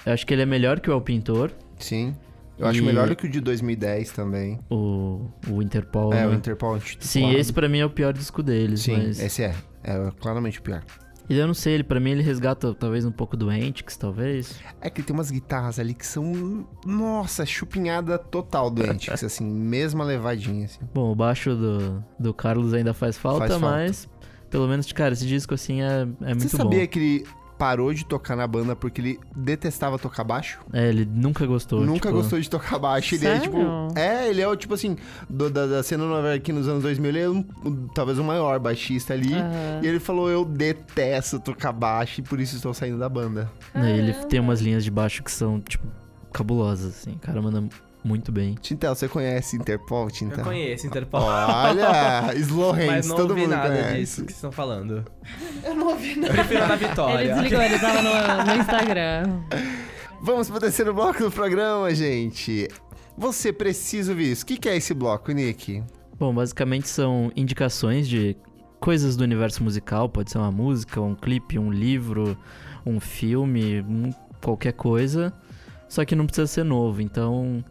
eu acho que ele é melhor que o El Pintor, Sim. Eu acho E- melhor do que o de 2010 também. o, o Interpol. É, né? o Interpol. Sim, esse pra mim é o pior disco deles, Sim, mas... esse é. É claramente o pior. E eu não sei, ele, pra mim ele resgata talvez um pouco do Antics, talvez. É que tem umas guitarras ali que são, nossa, chupinhada total do Antics, assim, mesma levadinha, assim. Bom, o baixo do, do Carlos ainda faz falta, Faz falta. mas pelo menos, cara, esse disco assim é, é muito Você sabia bom. que ele parou de tocar na banda porque ele detestava tocar baixo. É, ele nunca gostou. Nunca tipo, gostou de tocar baixo. Ele é Sério? tipo. É, ele é o tipo assim, do- da, da cena nova aqui nos anos 2000, ele é um- talvez o maior baixista ali. Aham. E ele falou: Eu detesto tocar baixo e por isso estou saindo da banda. né, ele Caramba. tem umas linhas de baixo que são, tipo, cabulosas, assim. O cara manda muito bem. Tintel, você conhece Interpol, Eu Tintel? conheço Interpol. Olha, Slow Mas Hands, não todo ouvi mundo nada conhece. disso que vocês estão falando. Eu não ouvi nada. Prefiro na Ele Vitória. desligou, ele tava no, no Instagram. Vamos pro terceiro bloco do programa, gente. Você precisa ouvir isso. O que, que é esse bloco, Nick? Bom, basicamente são indicações de coisas do universo musical. Pode ser uma música, um clipe, um livro, um filme, um- qualquer coisa. Só que não precisa ser novo. Então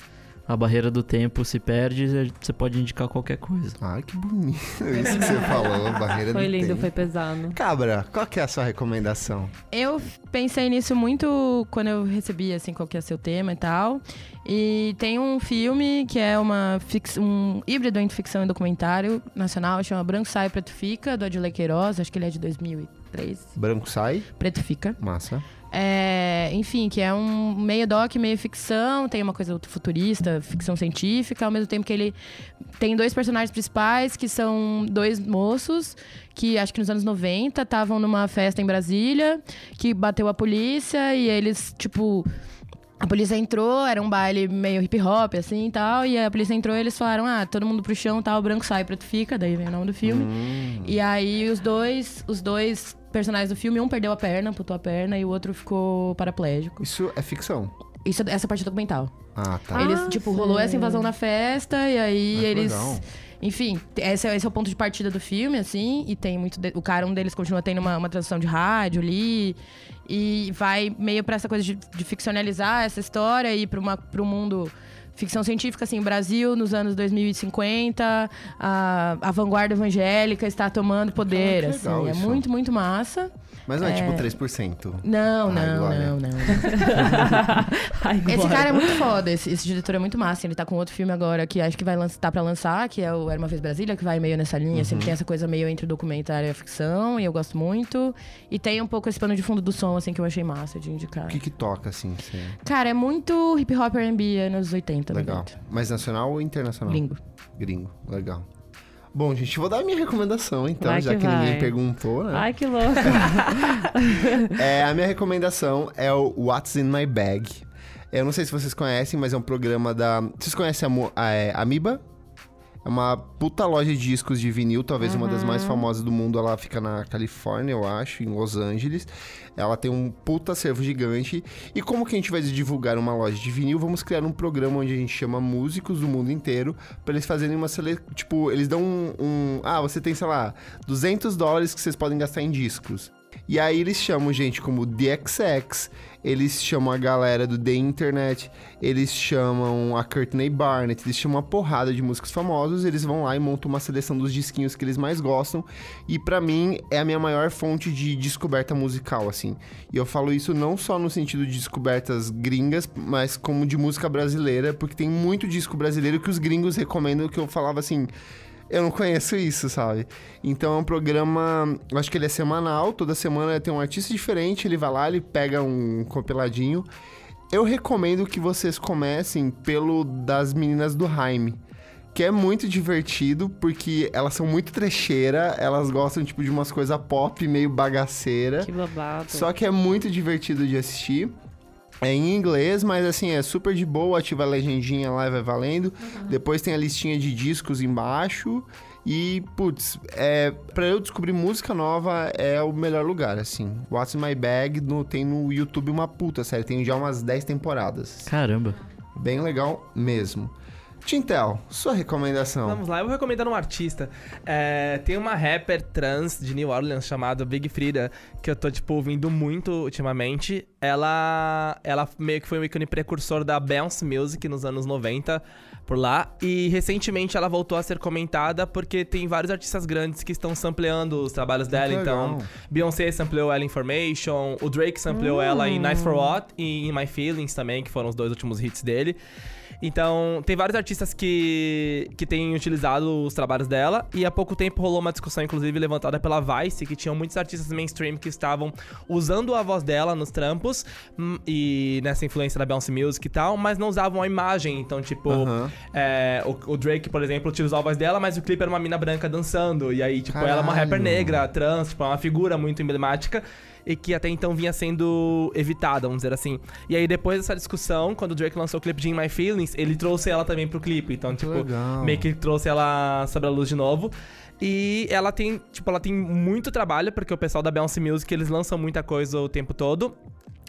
a barreira do tempo se perde e você pode indicar qualquer coisa. Ai, que bonito isso que você falou, barreira Foi do lindo, tempo. foi pesado. Cabra, qual que é a sua recomendação? Eu pensei nisso muito quando eu recebi, assim, qual que é seu tema e tal. E tem um filme que é uma fix... um híbrido entre ficção e documentário nacional, chama Branco Sai, Preto Fica, do Adilei Queiroz, acho que ele é de 2003. Branco sai? Preto Fica. Massa. É, enfim, que é um meio doc, meio ficção, tem uma coisa futurista, ficção científica, ao mesmo tempo que ele tem dois personagens principais, que são dois moços, que acho que nos anos 90 estavam numa festa em Brasília, que bateu a polícia e eles, tipo. A polícia entrou, era um baile meio hip hop, assim e tal. E a polícia entrou e eles falaram: ah, todo mundo pro chão, tal, o branco sai, preto fica, daí vem o nome do filme. Hum. E aí os dois, os dois personagens do filme, um perdeu a perna, amputou a perna, e o outro ficou paraplégico. Isso é ficção. Isso, essa parte é documental. Ah, tá. Eles, Ah, tipo, sei. rolou essa invasão na festa, e aí que eles. legal. Enfim, esse é, esse é o ponto de partida do filme, assim, e tem muito. de- o cara, um deles continua tendo uma, uma tradução de rádio ali, e vai meio pra essa coisa de, de ficcionalizar essa história e ir pra, uma, pra um mundo. Ficção científica, assim, Brasil nos anos 2050, a, a vanguarda evangélica está tomando poder, legal assim. É isso. muito, muito massa. Mas não é, É. tipo 3%. Não, Ai, não, Glória. não, não. Ai, Esse cara é muito foda, esse, esse diretor é muito massa. Ele tá com outro filme agora que acho que vai lançar, tá pra lançar, que é o Era Uma Vez Brasília, que vai meio nessa linha, assim, que tem essa coisa meio entre o documentário e a ficção, e eu gosto muito. E tem um pouco esse pano de fundo do som, assim, que eu achei massa de indicar. O que que toca, assim? Você... Cara, é muito hip hop R&B anos 80, Legal. 90. Mais nacional ou internacional? Gringo. Gringo. Legal. Bom, gente, vou dar a minha recomendação, então, Vai já que que, ninguém perguntou, né? Ai, que louco. É, a minha recomendação é o What's in My Bag. Eu não sei se vocês conhecem, mas é um programa da. Vocês conhecem a, Mo- a é, Amiba? É uma puta loja de discos de vinil, talvez uma das mais famosas do mundo. Ela fica na Califórnia, eu acho, em Los Angeles. Ela tem um puta acervo gigante. E como que a gente vai divulgar uma loja de vinil? Vamos criar um programa onde a gente chama músicos do mundo inteiro pra eles fazerem uma seleção. Tipo, eles dão um, um. Ah, você tem, sei lá, 200 dólares que vocês podem gastar em discos. E aí eles chamam gente como DXX, eles chamam a galera do The Internet, eles chamam a Courtney Barnett, eles chamam uma porrada de músicos famosos, eles vão lá e montam uma seleção dos disquinhos que eles mais gostam. E pra mim é a minha maior fonte de descoberta musical, assim. E eu falo isso não só no sentido de descobertas gringas, mas como de música brasileira, porque tem muito disco brasileiro que os gringos recomendam que eu falava assim, eu não conheço isso, sabe? Então é um programa, eu acho que ele é semanal, toda semana tem um artista diferente, ele vai lá, ele pega um compiladinho. Eu recomendo que vocês comecem pelo das meninas do Jaime. Que é muito divertido, porque elas são muito trecheira, elas gostam, tipo, de umas coisas pop, meio bagaceira. que babado. Só que é muito divertido de assistir. É em inglês, mas assim, é super de boa, ativa a legendinha lá e vai valendo. Depois tem a listinha de discos embaixo. E, putz, é, pra eu descobrir música nova é o melhor lugar, assim. What's in My Bag no- tem no YouTube uma puta série, tem já umas 10 temporadas. Caramba. Bem legal mesmo. Tintel, sua recomendação. Vamos lá, eu vou recomendar um artista. É, tem uma rapper trans de New Orleans chamada Big Frida, que eu tô, tipo, ouvindo muito ultimamente. Ela, ela meio que foi um ícone precursor da Bounce Music nos anos 90, por lá. E recentemente ela voltou a ser comentada porque tem vários artistas grandes que estão sampleando os trabalhos dela. Que Então, legal. Beyoncé sampleou ela em Information, o Drake sampleou ela em Nice for What e em My Feelings também, que foram os dois últimos hits dele. Então, tem vários artistas que, que têm utilizado os trabalhos dela. E há pouco tempo rolou uma discussão, inclusive, levantada pela Vice, que tinham muitos artistas mainstream que estavam usando a voz dela nos trampos hum, e nessa influência da Bounce Music e tal, mas não usavam a imagem. Então, tipo, Aham. é, o, o Drake, por exemplo, utilizou a voz dela, mas o clipe era uma mina branca dançando. E aí, tipo, ela é uma Caralho. rapper negra, trans, tipo, é uma figura muito emblemática. E que até então vinha sendo evitada, vamos dizer assim. E aí, depois dessa discussão, quando o Drake lançou o clipe de In My Feelings, ele trouxe ela também pro clipe. Então, tipo, legal. meio que trouxe ela sobre a luz de novo. E ela tem, tipo, ela tem muito trabalho, porque o pessoal da Bounce Music, eles lançam muita coisa o tempo todo.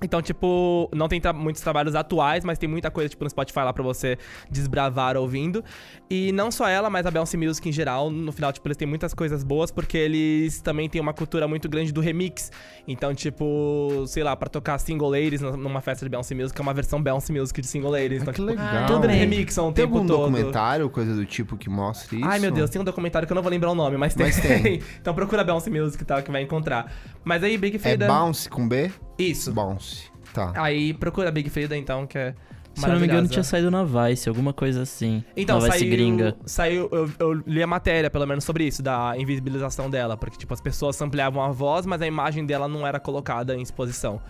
Então, tipo, não tem tra- muitos trabalhos atuais, mas tem muita coisa, tipo, no Spotify lá pra você desbravar ouvindo. E não só ela, mas a Bounce Music em geral, no final, tipo, eles têm muitas coisas boas, porque eles também têm uma cultura muito grande do remix. Então, tipo, sei lá, pra tocar Single Ladies numa festa de Bounce Music, é uma versão Bounce Music de Single Ladies. Ah, Então, que tipo, legal. tudo eles Amei. remixam o Tem tempo algum todo. documentário, coisa do tipo, que mostre isso? Ai, meu Deus, tem um documentário que eu não vou lembrar o nome, mas tem. Mas tem. então procura Bounce Music e tal, que vai encontrar. Mas aí, Big É Frida... Bounce com B? Isso. Bounce. Tá. Aí procura Big Frida, então, que é Se eu não me engano, tinha saído na Vice, alguma coisa assim. Então, na Vice saiu, gringa. saiu eu, eu li a matéria, pelo menos, sobre isso, da invisibilização dela. Porque, tipo, as pessoas ampliavam a voz, mas a imagem dela não era colocada em exposição.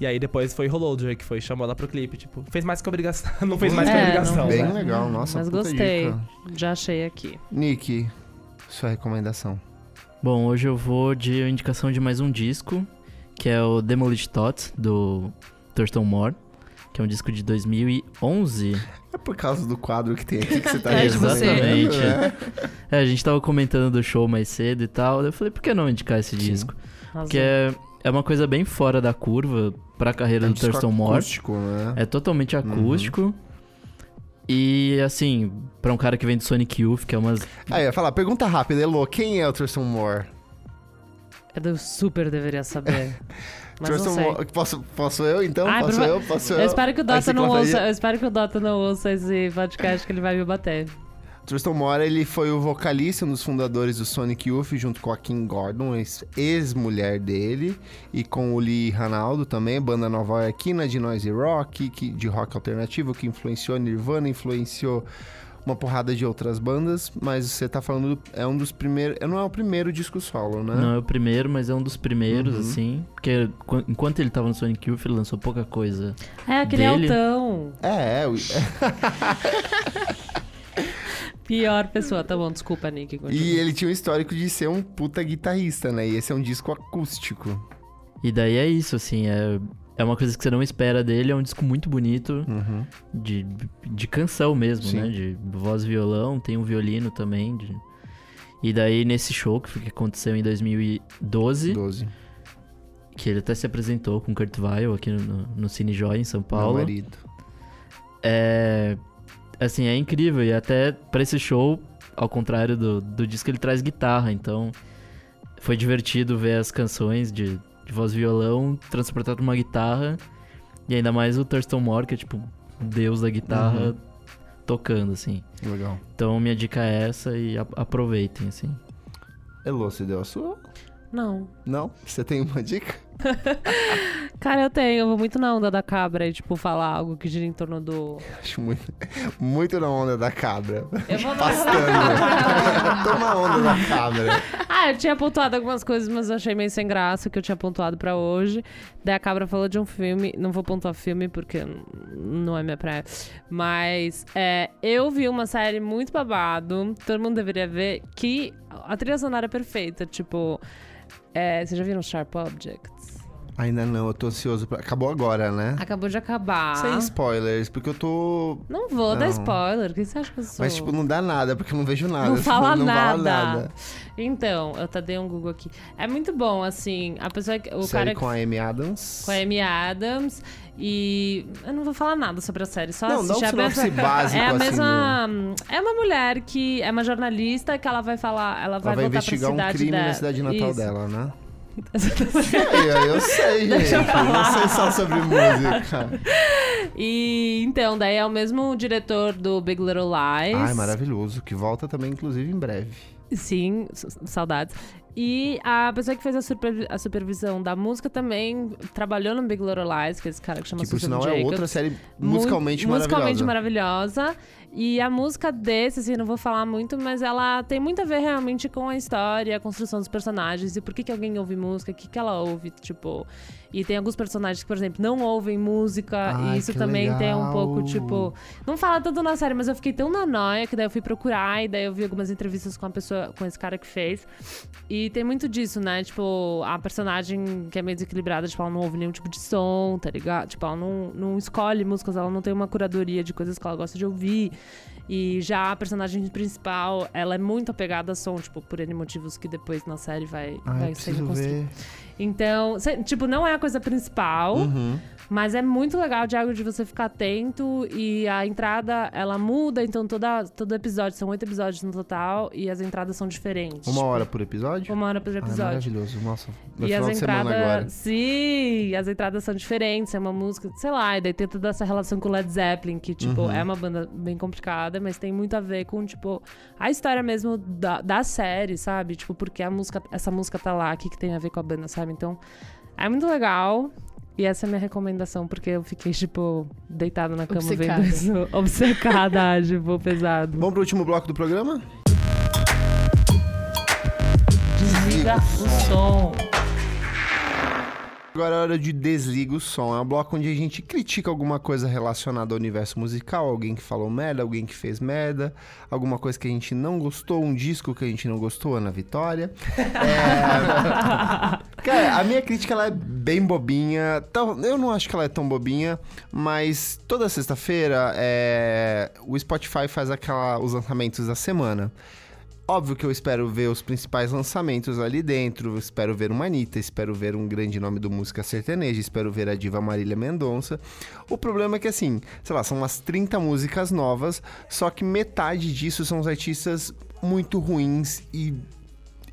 E aí depois foi rolou o Drake, foi chamou ela pro clipe, tipo, fez mais que obrigação. não fez mais que É, obrigação, não- Bem né? legal, nossa, Mas puta gostei. dica. Já achei aqui. Nick, sua recomendação. Bom, hoje eu vou de indicação de mais um disco, que é o Demolished Thoughts, do Thurston Moore, que é um disco de 2011. É por causa do quadro que tem aqui que você tá É, recomendando, Exatamente. né? É, a gente tava comentando do show mais cedo e tal, eu falei, por que não indicar esse Sim. disco? Porque é, é uma coisa bem fora da curva pra carreira É um do disco Thurston Moore. acústico, né? É totalmente acústico. E assim, pra um cara que vem do Sonic Youth, que é umas. Aí, eu ia falar, pergunta rápida, Elo, quem é o Thurston Moore? Eu super deveria saber. Mas não sei. Posso, posso eu, então? Ai, posso por fa- eu? Posso eu? Eu espero que o Dota não ouça. Eu espero que o Dota não ouça esse podcast que ele vai me bater. Thurston Moore, ele foi o vocalista, um dos fundadores do Sonic Youth, junto com a Kim Gordon, ex- ex-mulher dele, e com o Lee Ranaldo também, banda nova-iorquina de noise rock, que, de rock alternativo, que influenciou Nirvana, influenciou uma porrada de outras bandas, mas você tá falando, do- é um dos primeiros, não é o primeiro disco solo, né? Não é o primeiro, mas é um dos primeiros, Uhum. assim. Porque qu- enquanto ele tava no Sonic Youth, ele lançou pouca coisa. É, aquele Dele? altão. É, é, o- Pior pessoa. Tá bom, desculpa, Nick. continua. e ele tinha um histórico de ser um puta guitarrista, né? E esse é um disco acústico. E daí é isso, assim, é, é uma coisa que você não espera dele, é um disco muito bonito, Uhum. de, de canção mesmo, Sim. né? De voz e violão, tem um violino também. de- E daí nesse show que, aconteceu em 2012, 12. que ele até se apresentou com o Kurt Weill aqui no, no Cine Joy em São Meu Paulo. marido. É. Assim, é incrível. E até pra esse show, ao contrário do, do disco, ele traz guitarra. Então, foi divertido ver as canções de, de voz e violão transportado pra uma guitarra. E ainda mais o Thurston Moore, que é tipo o deus da guitarra, Uhum. tocando, assim. Legal. Então, minha dica é essa e a- aproveitem, assim. Elô, você deu a sua? Não. Não? Você tem uma dica? Cara, eu tenho. Eu vou muito na onda da cabra e, tipo, falar algo que gira em torno do. Acho muito, muito na onda da cabra. Eu vou na onda da cabra. Ah, eu tinha pontuado algumas coisas, mas eu achei meio sem graça que eu tinha pontuado pra hoje. Daí a Cabra falou de um filme, não vou pontuar filme porque não é minha praia. Mas é, eu vi uma série muito babado, todo mundo deveria ver, que a trilha sonora é perfeita. Tipo, é, vocês já viram Sharp Objects? Ainda não, eu tô ansioso. Pra... Acabou agora, né? Acabou de acabar. Sem spoilers, porque eu tô. Não vou dar Não. spoiler, o que você acha que eu sou? Mas, tipo, não dá nada, porque eu não vejo nada. Não Tipo, fala não nada. Fala nada. Então, eu tá dei um Google aqui. É muito bom, assim, a pessoa que. O Série cara com a Amy Adams. com a Amy Adams. E eu não vou falar nada sobre a série, só Não, assistir. É a sinopse mesma- básico, É a assim, mesma. É uma mulher que é uma jornalista que ela vai falar. Ela vai, Ela vai investigar um crime dela. na cidade natal Isso. dela, né? Sei, eu sei, gente. Deixa eu falar. não sei só sobre música. E então, daí é o mesmo diretor do Big Little Lies. Ai, maravilhoso. Que volta também, inclusive, em breve. Sim, saudades. E a pessoa que fez a, supervi- a supervisão da música também trabalhou no Big Little Lies, que é esse cara que chama Que por Susan sinal é Jacobs. outra série Mu- musicalmente musicalmente maravilhosa. maravilhosa. E a música desse, assim, não vou falar muito, mas ela tem muito a ver realmente com a história, a construção dos personagens e por que, que alguém ouve música, o que, que ela ouve, tipo. E tem alguns personagens que, por exemplo, não ouvem música, Ai, e isso também tem um legal. pouco, tipo. Não fala tanto na série, mas eu fiquei tão na noia que daí eu fui procurar e daí eu vi algumas entrevistas com a pessoa, com esse cara que fez. E tem muito disso, né? Tipo, a personagem que é meio desequilibrada, tipo, ela não ouve nenhum tipo de som, tá ligado? Tipo, ela não, não escolhe músicas, ela não tem uma curadoria de coisas que ela gosta de ouvir. E já a personagem principal, ela é muito apegada a som, tipo, por N motivos que depois na série vai, Ai, vai preciso sendo construído. Então, tipo, não é a coisa principal. Uhum. Mas é muito legal, Diago, de você ficar atento e a entrada, ela muda, então toda, todo episódio, são oito episódios no total, e as entradas são diferentes. Uma Tipo, hora por episódio? Uma hora por Ah, episódio. maravilhoso. Nossa, e final as entradas. Sim, as entradas são diferentes, é uma música, sei lá, e daí tem toda essa relação com o Led Zeppelin, que, tipo, Uhum. é uma banda bem complicada, mas tem muito a ver com, tipo, a história mesmo da, da série, sabe? Tipo, porque a música, essa música tá lá, o que, que tem a ver com a banda, sabe? Então, é muito legal. E essa é a minha recomendação, porque eu fiquei, tipo, deitada na cama Obcecada. vendo isso. Obcecada, tipo, pesado. Vamos pro último bloco do programa? Desliga o som. Agora é hora de Desliga o Som. É um bloco onde a gente critica alguma coisa relacionada ao universo musical. Alguém que falou merda, alguém que fez merda. Alguma coisa que a gente não gostou, um disco que a gente não gostou, Ana Vitória. É... Cara, a minha crítica ela é bem bobinha. Eu não acho que ela é tão bobinha, mas toda sexta-feira é... o Spotify faz aquela... os lançamentos da semana. Óbvio que eu espero ver os principais lançamentos ali dentro. Espero ver uma Anitta, espero ver um grande nome do música sertaneja, espero ver a diva Marília Mendonça. O problema é que, assim, sei lá, são umas 30 músicas novas, só que metade disso são os artistas muito ruins e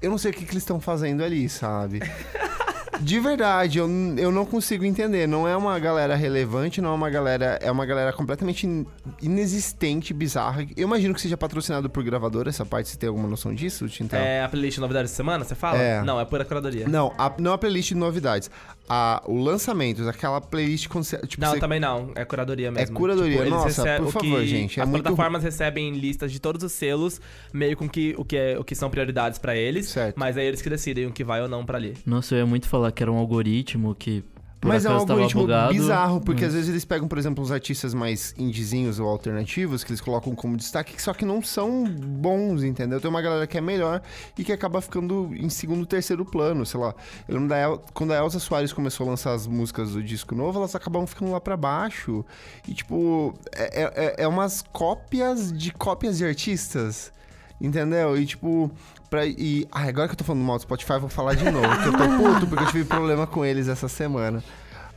eu não sei o que, que eles estão fazendo ali, sabe? De verdade, eu, eu não consigo entender. Não é uma galera relevante, não é uma galera. É uma galera completamente in- inexistente, bizarra. Eu imagino que seja patrocinado por gravadora, essa parte. Você tem alguma noção disso, Tintel? É a playlist Novidades de Semana, você fala? É. Não, é pura curadoria. Não, a, não a playlist de novidades. A, o lançamento, aquela playlist. Tipo, Não, você- também não. É curadoria mesmo. curadoria. eles Nossa, recebem- por favor, que- gente, é as muito plataformas recebem listas de todos os selos, meio com que, o, que é, o que são prioridades pra eles. Certo. Mas é eles que decidem o que vai ou não pra ali. Nossa, eu ia muito falar que era um algoritmo que. Por Mas é um algoritmo bugado, bizarro, porque mas- às vezes eles pegam, por exemplo, uns artistas mais indizinhos ou alternativos, que eles colocam como destaque, só que não são bons, entendeu? Tem uma galera que é melhor e que acaba ficando em segundo, terceiro plano, sei lá. Eu lembro da El- quando a Elsa Soares começou a lançar as músicas do disco novo, elas acabavam ficando lá pra baixo. E, tipo, é, é, é umas cópias de cópias de artistas. Entendeu? E tipo, pra, e ah, agora que eu tô falando mal do Spotify, eu vou falar de novo, que eu tô puto porque eu tive problema com eles essa semana.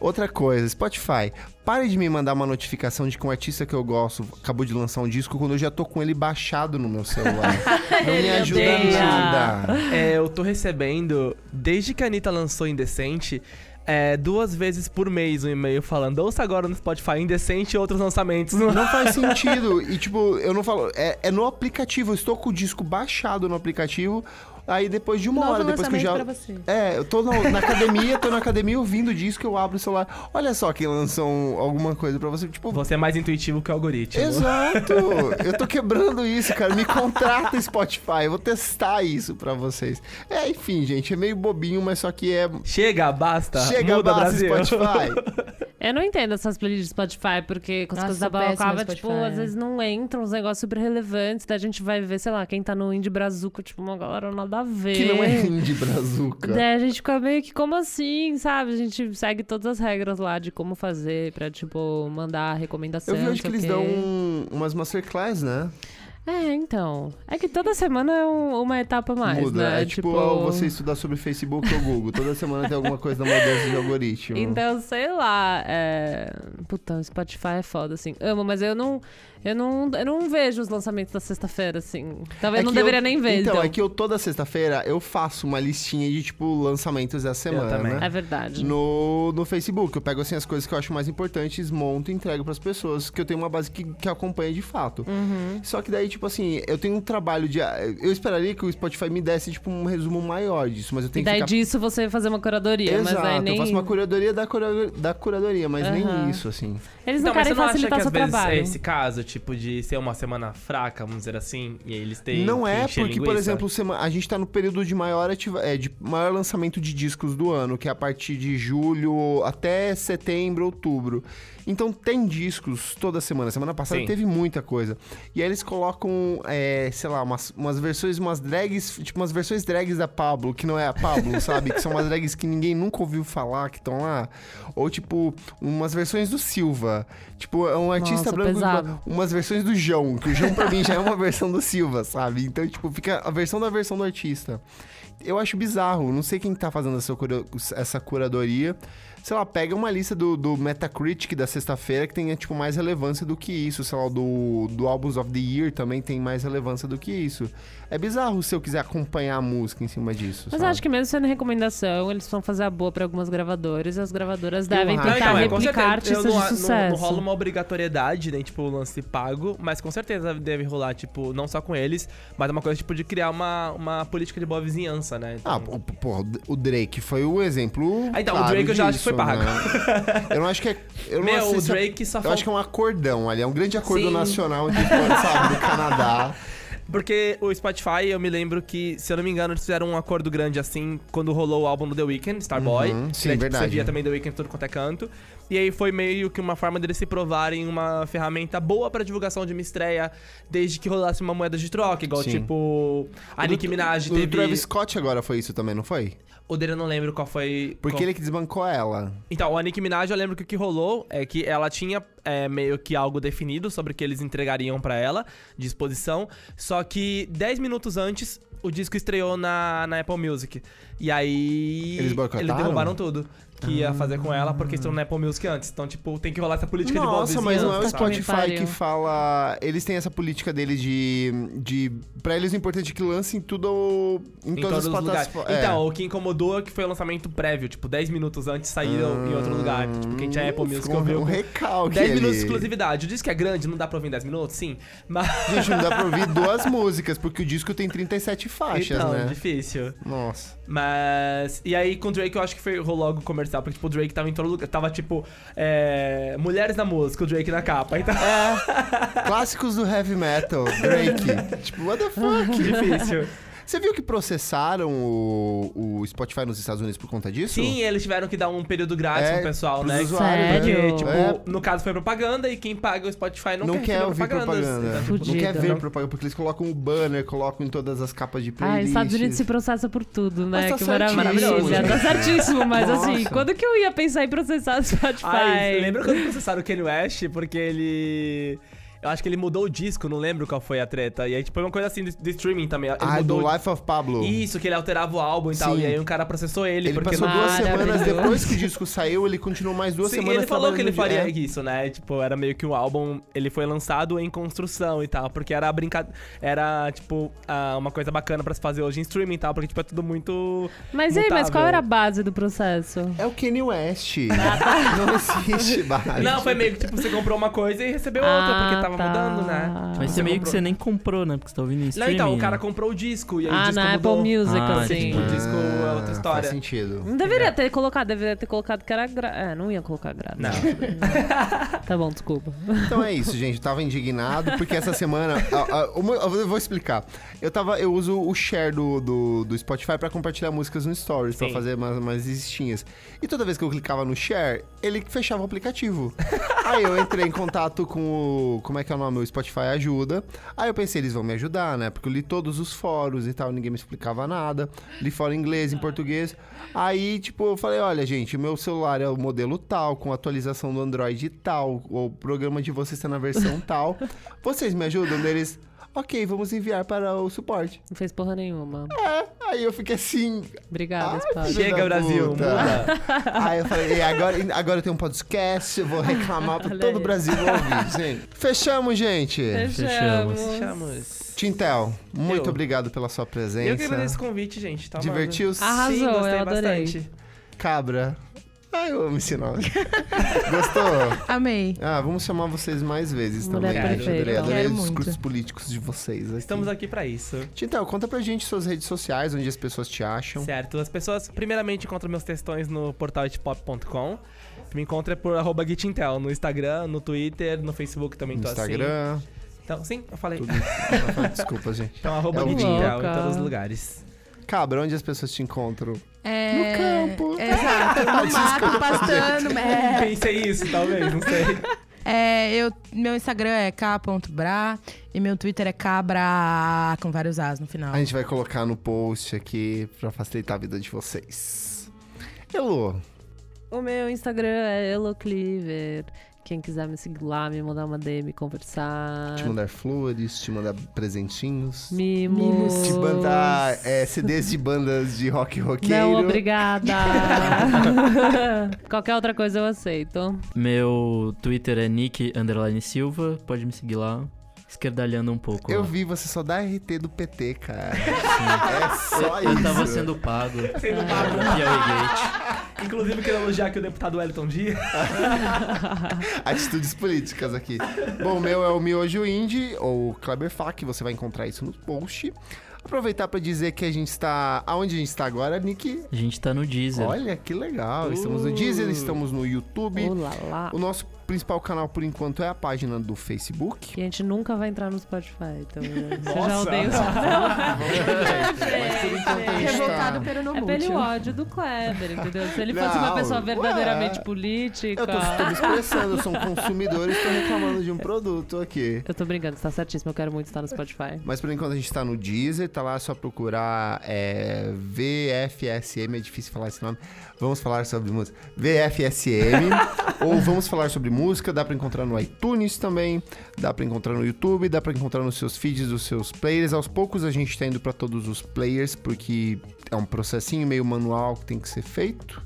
Outra coisa, Spotify, pare de me mandar uma notificação de que um artista que eu gosto acabou de lançar um disco quando eu já tô com ele baixado no meu celular. Não me ajuda nada. É, eu tô recebendo, desde que a Anitta lançou Indecente, é, duas vezes por mês um e-mail falando ouça agora no Spotify Indecente e outros lançamentos. Não faz sentido. E, tipo, eu não falo. É, é no aplicativo. Eu estou com o disco baixado no aplicativo. Aí depois de uma Novo hora, depois que eu já. pra você. É, eu tô na, na academia, tô na academia ouvindo o disco, eu abro o celular. Olha só quem lançou um- alguma coisa pra você. Tipo, Você é mais intuitivo que o algoritmo. Exato! Eu tô quebrando isso, cara. Me contrata Spotify. Eu vou testar isso pra vocês. É, enfim, gente, é meio bobinho, mas só que é. Chega, basta. Chega, muda, basta Brasil. Spotify. Eu não entendo essas playlists do Spotify, porque com as Nossa, coisas da balaclava, tipo, às vezes não entram uns negócios super relevantes, daí a gente vai ver, sei lá, quem tá no Indie Brazuca, tipo, uma galera nada a ver. Que não é indie brazuca. Daí a gente fica meio que, como assim, sabe? A gente segue todas as regras lá de como fazer pra, tipo, mandar recomendação. Eu vi hoje que eles dão um- umas masterclass, né? É, então. É que toda semana é um- uma etapa mais, Muda. né? É tipo, você estudar sobre Facebook ou Google. Toda semana tem alguma coisa da mudança de algoritmo. Então, sei lá, é... Puta, o Spotify é foda, assim. Amo, mas eu não... Eu não, eu não vejo os lançamentos da sexta-feira, assim. Talvez É não que eu- deveria nem ver, então, então. é que eu toda sexta-feira eu faço uma listinha de, tipo, lançamentos da semana. também. É verdade. No, no Facebook, eu pego assim as coisas que eu acho mais importantes, monto e entrego pras pessoas, que eu tenho uma base que, que acompanha de fato. Uhum. Só que daí, tipo assim, eu tenho um trabalho de. Eu esperaria que o Spotify me desse, tipo, um resumo maior disso, mas eu E tenho que daí ficar. disso você fazer uma curadoria, Exato, mas aí nem... eu faço uma curadoria da, cura... da curadoria, mas Aham. nem isso, assim. Eles não Então, mas querem você não acha que facilitar às seu vezes trabalho. é esse caso, tipo, de ser uma semana fraca, vamos dizer assim, e aí eles têm Não é porque, por linguiça? exemplo, sema- a gente tá no período de maior, ativa... é, de maior lançamento de discos do ano, que é a partir de julho até setembro, outubro. Então tem discos toda semana. Semana passada Sim. teve muita coisa. E aí eles colocam, é, sei lá, umas, umas versões, umas drags, tipo umas versões drags da Pablo, que não é a Pablo, sabe? Que são umas drags que ninguém nunca ouviu falar, que estão lá. Ou tipo, umas versões do Silva. Tipo, é um artista Nossa, branco. pesado. Umas versões do João, que o João pra mim já é uma versão do Silva, sabe? Então, tipo, fica a versão da versão do artista. Eu acho bizarro, não sei quem tá fazendo essa, cura- essa curadoria. Sei lá, pega uma lista do, do Metacritic da sexta-feira que tenha, tipo, mais relevância do que isso. Sei lá, o do, do Albums of the Year também tem mais relevância do que isso. É bizarro se eu quiser acompanhar a música em cima disso, Mas eu sabe? acho que mesmo sendo recomendação, eles vão fazer a boa pra algumas gravadoras e as gravadoras devem acho. Não, tentar então, é, replicar certeza. artistas Eu de não, não- sucesso. Não, rola uma obrigatoriedade, nem tipo lance pago, mas com certeza deve rolar, tipo, não só com eles, mas uma coisa tipo de criar uma, uma política de boa vizinhança, né? Então, Ah, pô, pô, o Drake foi o exemplo. Ah, então, o claro Drake eu já acho que foi pago. né? Eu não acho que é. Eu não Meu, sei o é- Drake só Eu falta. acho que é um acordão ali, é um grande acordo Sim. nacional de, sabe, do Canadá. Porque o Spotify, eu me lembro que, se eu não me engano, eles fizeram um acordo grande assim quando rolou o álbum do The Weeknd, Starboy. Uhum, que sim, tipo, verdade. Você via também The Weeknd tudo quanto é canto. E aí foi meio que uma forma deles se provarem uma ferramenta boa pra divulgação de uma estreia, desde que rolasse uma moeda de troca, igual Sim. tipo a O Nicki Minaj o do teve. Travis Scott agora foi isso também, não foi? O dele eu não lembro qual foi. Porque qual- ele que desbancou ela. Então, a Nicki Minaj, eu lembro que o que rolou é que ela tinha é, meio que algo definido sobre o que eles entregariam pra ela, de exposição, só que 10 minutos antes, o disco estreou na, na Apple Music. E aí... Eles boicotaram? derrubaram tudo que ia fazer com ela, porque estreou na Apple Music antes. Então, tipo, tem que rolar essa política de boa Nossa, mas não é o me Spotify que fala. Eles têm essa política deles de. de pra eles o importante é que lancem tudo em, Em todas todos as os lugares. plataformas. É. Então, o que incomodou é que foi o lançamento prévio, tipo, 10 minutos antes saíram em outro lugar. Tipo, quem tinha Apple Music ouviu. um recalque 10 ali. minutos de exclusividade. O disco é grande, não dá pra ouvir em 10 minutos? Sim. Mas. Gente, não dá pra ouvir duas músicas, porque o disco tem 37 faixas, então, né? difícil. Nossa. Mas. E aí, com o Drake, eu acho que foi, rolou algo comercial, porque, tipo, o Drake tava em todo lugar. Tava, tipo, é, mulheres na música, o Drake na capa. Então, Clássicos do heavy metal, Drake. tipo, what the fuck? difícil. Você viu que processaram o, o Spotify nos Estados Unidos por conta disso? Sim, eles tiveram que dar um período grátis É, pro pessoal, pros né? usuários, Sério? Porque, tipo, É. no caso foi propaganda e quem paga o Spotify não, Não, quer, quer ouvir propaganda. Então, tipo, não quer ver não- propaganda, porque eles colocam o banner, colocam em todas as capas de Ah, playlist. os Estados Unidos se processa por tudo, né? Mas tá que certíssimo. maravilha. Tá certíssimo, mas assim, Nossa. quando que eu ia pensar em processar o Spotify? Ai, lembra quando processaram o Kanye West? Porque ele. Eu acho que ele mudou o disco, não lembro qual foi a treta. E aí, tipo, foi uma coisa assim de, de streaming também. Ele Ah, mudou do Life of Pablo. Isso, que ele alterava o álbum e tal. Sim. E aí um cara processou ele. Ele porque passou duas semanas depois que o disco saiu, ele continuou mais duas Sim, semanas ele falou que ele faria de- isso, né? Tipo, era meio que um álbum, ele foi lançado em construção e tal, porque era brincadeira, era tipo ah, uma coisa bacana pra se fazer hoje em streaming e tal, porque tipo é tudo muito Mas e aí, mas mutável. qual era a base do processo? É o Kanye West. não existe base. Não, foi meio que tipo você comprou uma coisa e recebeu outra, porque tava tá. mudando, né? Mas Você meio que comprou. você nem comprou, né? Porque você tá ouvindo em Não, então, o cara comprou o disco e aí o Ah, disco na mudou. Apple Music, Ah, assim. tipo, o disco é outra história. Faz sentido. Não deveria ter colocado, deveria ter colocado que era gra... É, não ia colocar grátis. Não. Tá bom, desculpa. Então é isso, gente. Eu tava indignado porque essa semana. eu vou explicar. Eu tava. Eu uso o share do, do, do Spotify pra compartilhar músicas no Stories, pra Sim. fazer umas, umas listinhas. E toda vez que eu clicava no share, ele fechava o aplicativo. Aí eu entrei em contato com o. Como é que é o nome? O Spotify Ajuda. Aí eu pensei, eles vão me ajudar, né? Porque eu li todos os fóruns e tal, ninguém me explicava nada. Li fora em inglês, em português. Aí, tipo, eu falei: olha, gente, o meu celular é o modelo tal, com atualização do Android tal, o programa de vocês está na versão tal. Vocês me ajudam? Eles. Ok, vamos enviar para o suporte. Não fez porra nenhuma. É, aí eu fiquei assim. Obrigada, filho Chega, Brasil, puta. muda. Aí eu falei, agora, agora eu tenho um podcast, eu vou reclamar pra Olha todo o. Brasil ouvir, gente. Fechamos, gente. Fechamos. Fechamos. Tintel, muito Eu. obrigado pela sua presença. Eu que agradeço esse convite, gente. Tá. Divertiu-se? Arrasou, Sim, gostei eu adorei. bastante. Cabra, Ai, eu amo esse nome. Gostou? Amei. Ah, vamos chamar vocês mais vezes Mulher também. perfeita. Adorei, adorei Quero os muito. discursos políticos de vocês. Aqui. Estamos aqui pra isso. Tintel, conta pra gente suas redes sociais, onde as pessoas te acham. Certo. As pessoas, primeiramente, encontram meus textões no portal itpop.com. Me encontra por arroba Gitintel no Instagram, no Twitter, no Facebook também No tô assim. Instagram. Então, sim, eu falei. Tudo. Desculpa, gente. Então, arroba É o Gitintel em todos os lugares. Cabra, onde as pessoas te encontram? É... No campo. Exato, no mato, pastando. É, Pensei isso, talvez, não sei. é, eu, meu Instagram é k.bra e meu Twitter é cabra com vários as no final. A gente vai colocar no post aqui pra facilitar a vida de vocês. Elô, O meu Instagram é Elocliver. Quem quiser me seguir lá, me mandar uma DM, conversar. te mandar flores, te mandar presentinhos. Mimos. Te mandar é, CDs de bandas de rock roqueiro. Não, obrigada. Qualquer outra coisa eu aceito. Meu Twitter é Nick Underline Silva, pode me seguir lá. Esquerdalhando um pouco. Eu lá. vi, você só dá RT do PT, cara. É só isso. Eu tava sendo pago. Sendo no pago. Piauí Gate. Inclusive, quero elogiar aqui o deputado Wellington Dias. Atitudes políticas aqui. Bom, o meu é o Miojo Indie, ou Kleber Fak, você vai encontrar isso no post. Aproveitar pra dizer que a gente está... Aonde a gente está agora, Nick? A gente tá no Deezer. Olha, que legal. Estamos no Deezer, estamos no YouTube. Olá lá. O nosso principal canal, por enquanto, é a página do Facebook. E a gente nunca vai entrar no Spotify, então você já odeia o a gente Revoltado pelo não É pelo ódio do Kleber, entendeu? Se ele fosse uma pessoa verdadeiramente política. Eu tô, tô me expressando, eu sou um consumidor e estou reclamando de um produto aqui. Eu tô brincando, você tá certíssimo, eu quero muito estar no Spotify. Mas por enquanto a gente tá no Deezer, tá lá é só procurar é, VFSM, é difícil falar esse nome. Vamos falar sobre música. VFSM. ou vamos falar sobre música, dá pra encontrar no iTunes também, dá pra encontrar no YouTube, dá pra encontrar nos seus feeds dos seus players. Aos poucos a gente tá indo pra todos os players, porque é um processinho meio manual que tem que ser feito.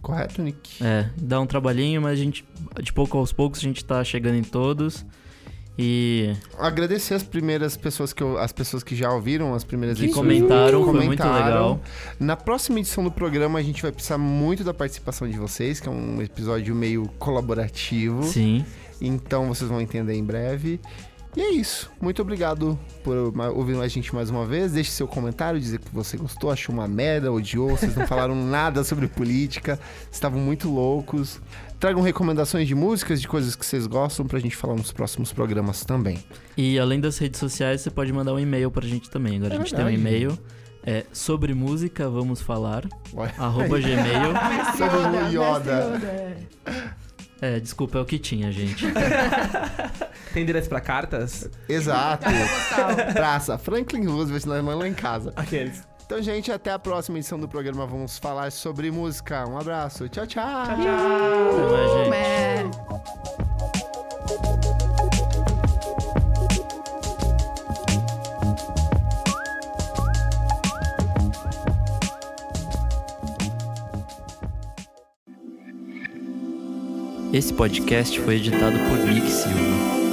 Correto, Nick? É, dá um trabalhinho, mas a gente, de pouco aos poucos, a gente tá chegando em todos. E Agradecer as primeiras pessoas que eu, as pessoas que já ouviram as primeiras que edições. comentaram, foi muito Comentaram. legal. Na próxima edição do programa, a gente vai precisar muito da participação de vocês, que é um episódio meio colaborativo. Sim. Então vocês vão entender em breve. E é isso. Muito obrigado por ouvir a gente mais uma vez. Deixe seu comentário, dizer que você gostou, achou uma merda, odiou. Vocês não falaram nada sobre política, estavam muito loucos. Tragam recomendações de músicas, de coisas que vocês gostam, pra gente falar nos próximos programas também. E além das redes sociais, você pode mandar um e-mail pra gente também. Agora É a gente tem um verdade. e-mail. É sobre música, vamos falar. Olha. arroba gmail. Sobre Yoda. É, desculpa, é o que tinha, gente. Tem direito pra cartas? Exato. Praça Franklin Roosevelt, irmã lá em casa. Aqueles. Então, gente, até a próxima edição do programa. Vamos falar sobre música. Um abraço. Tchau, tchau. Até mais, gente. É. Esse podcast foi editado por Nick Silva.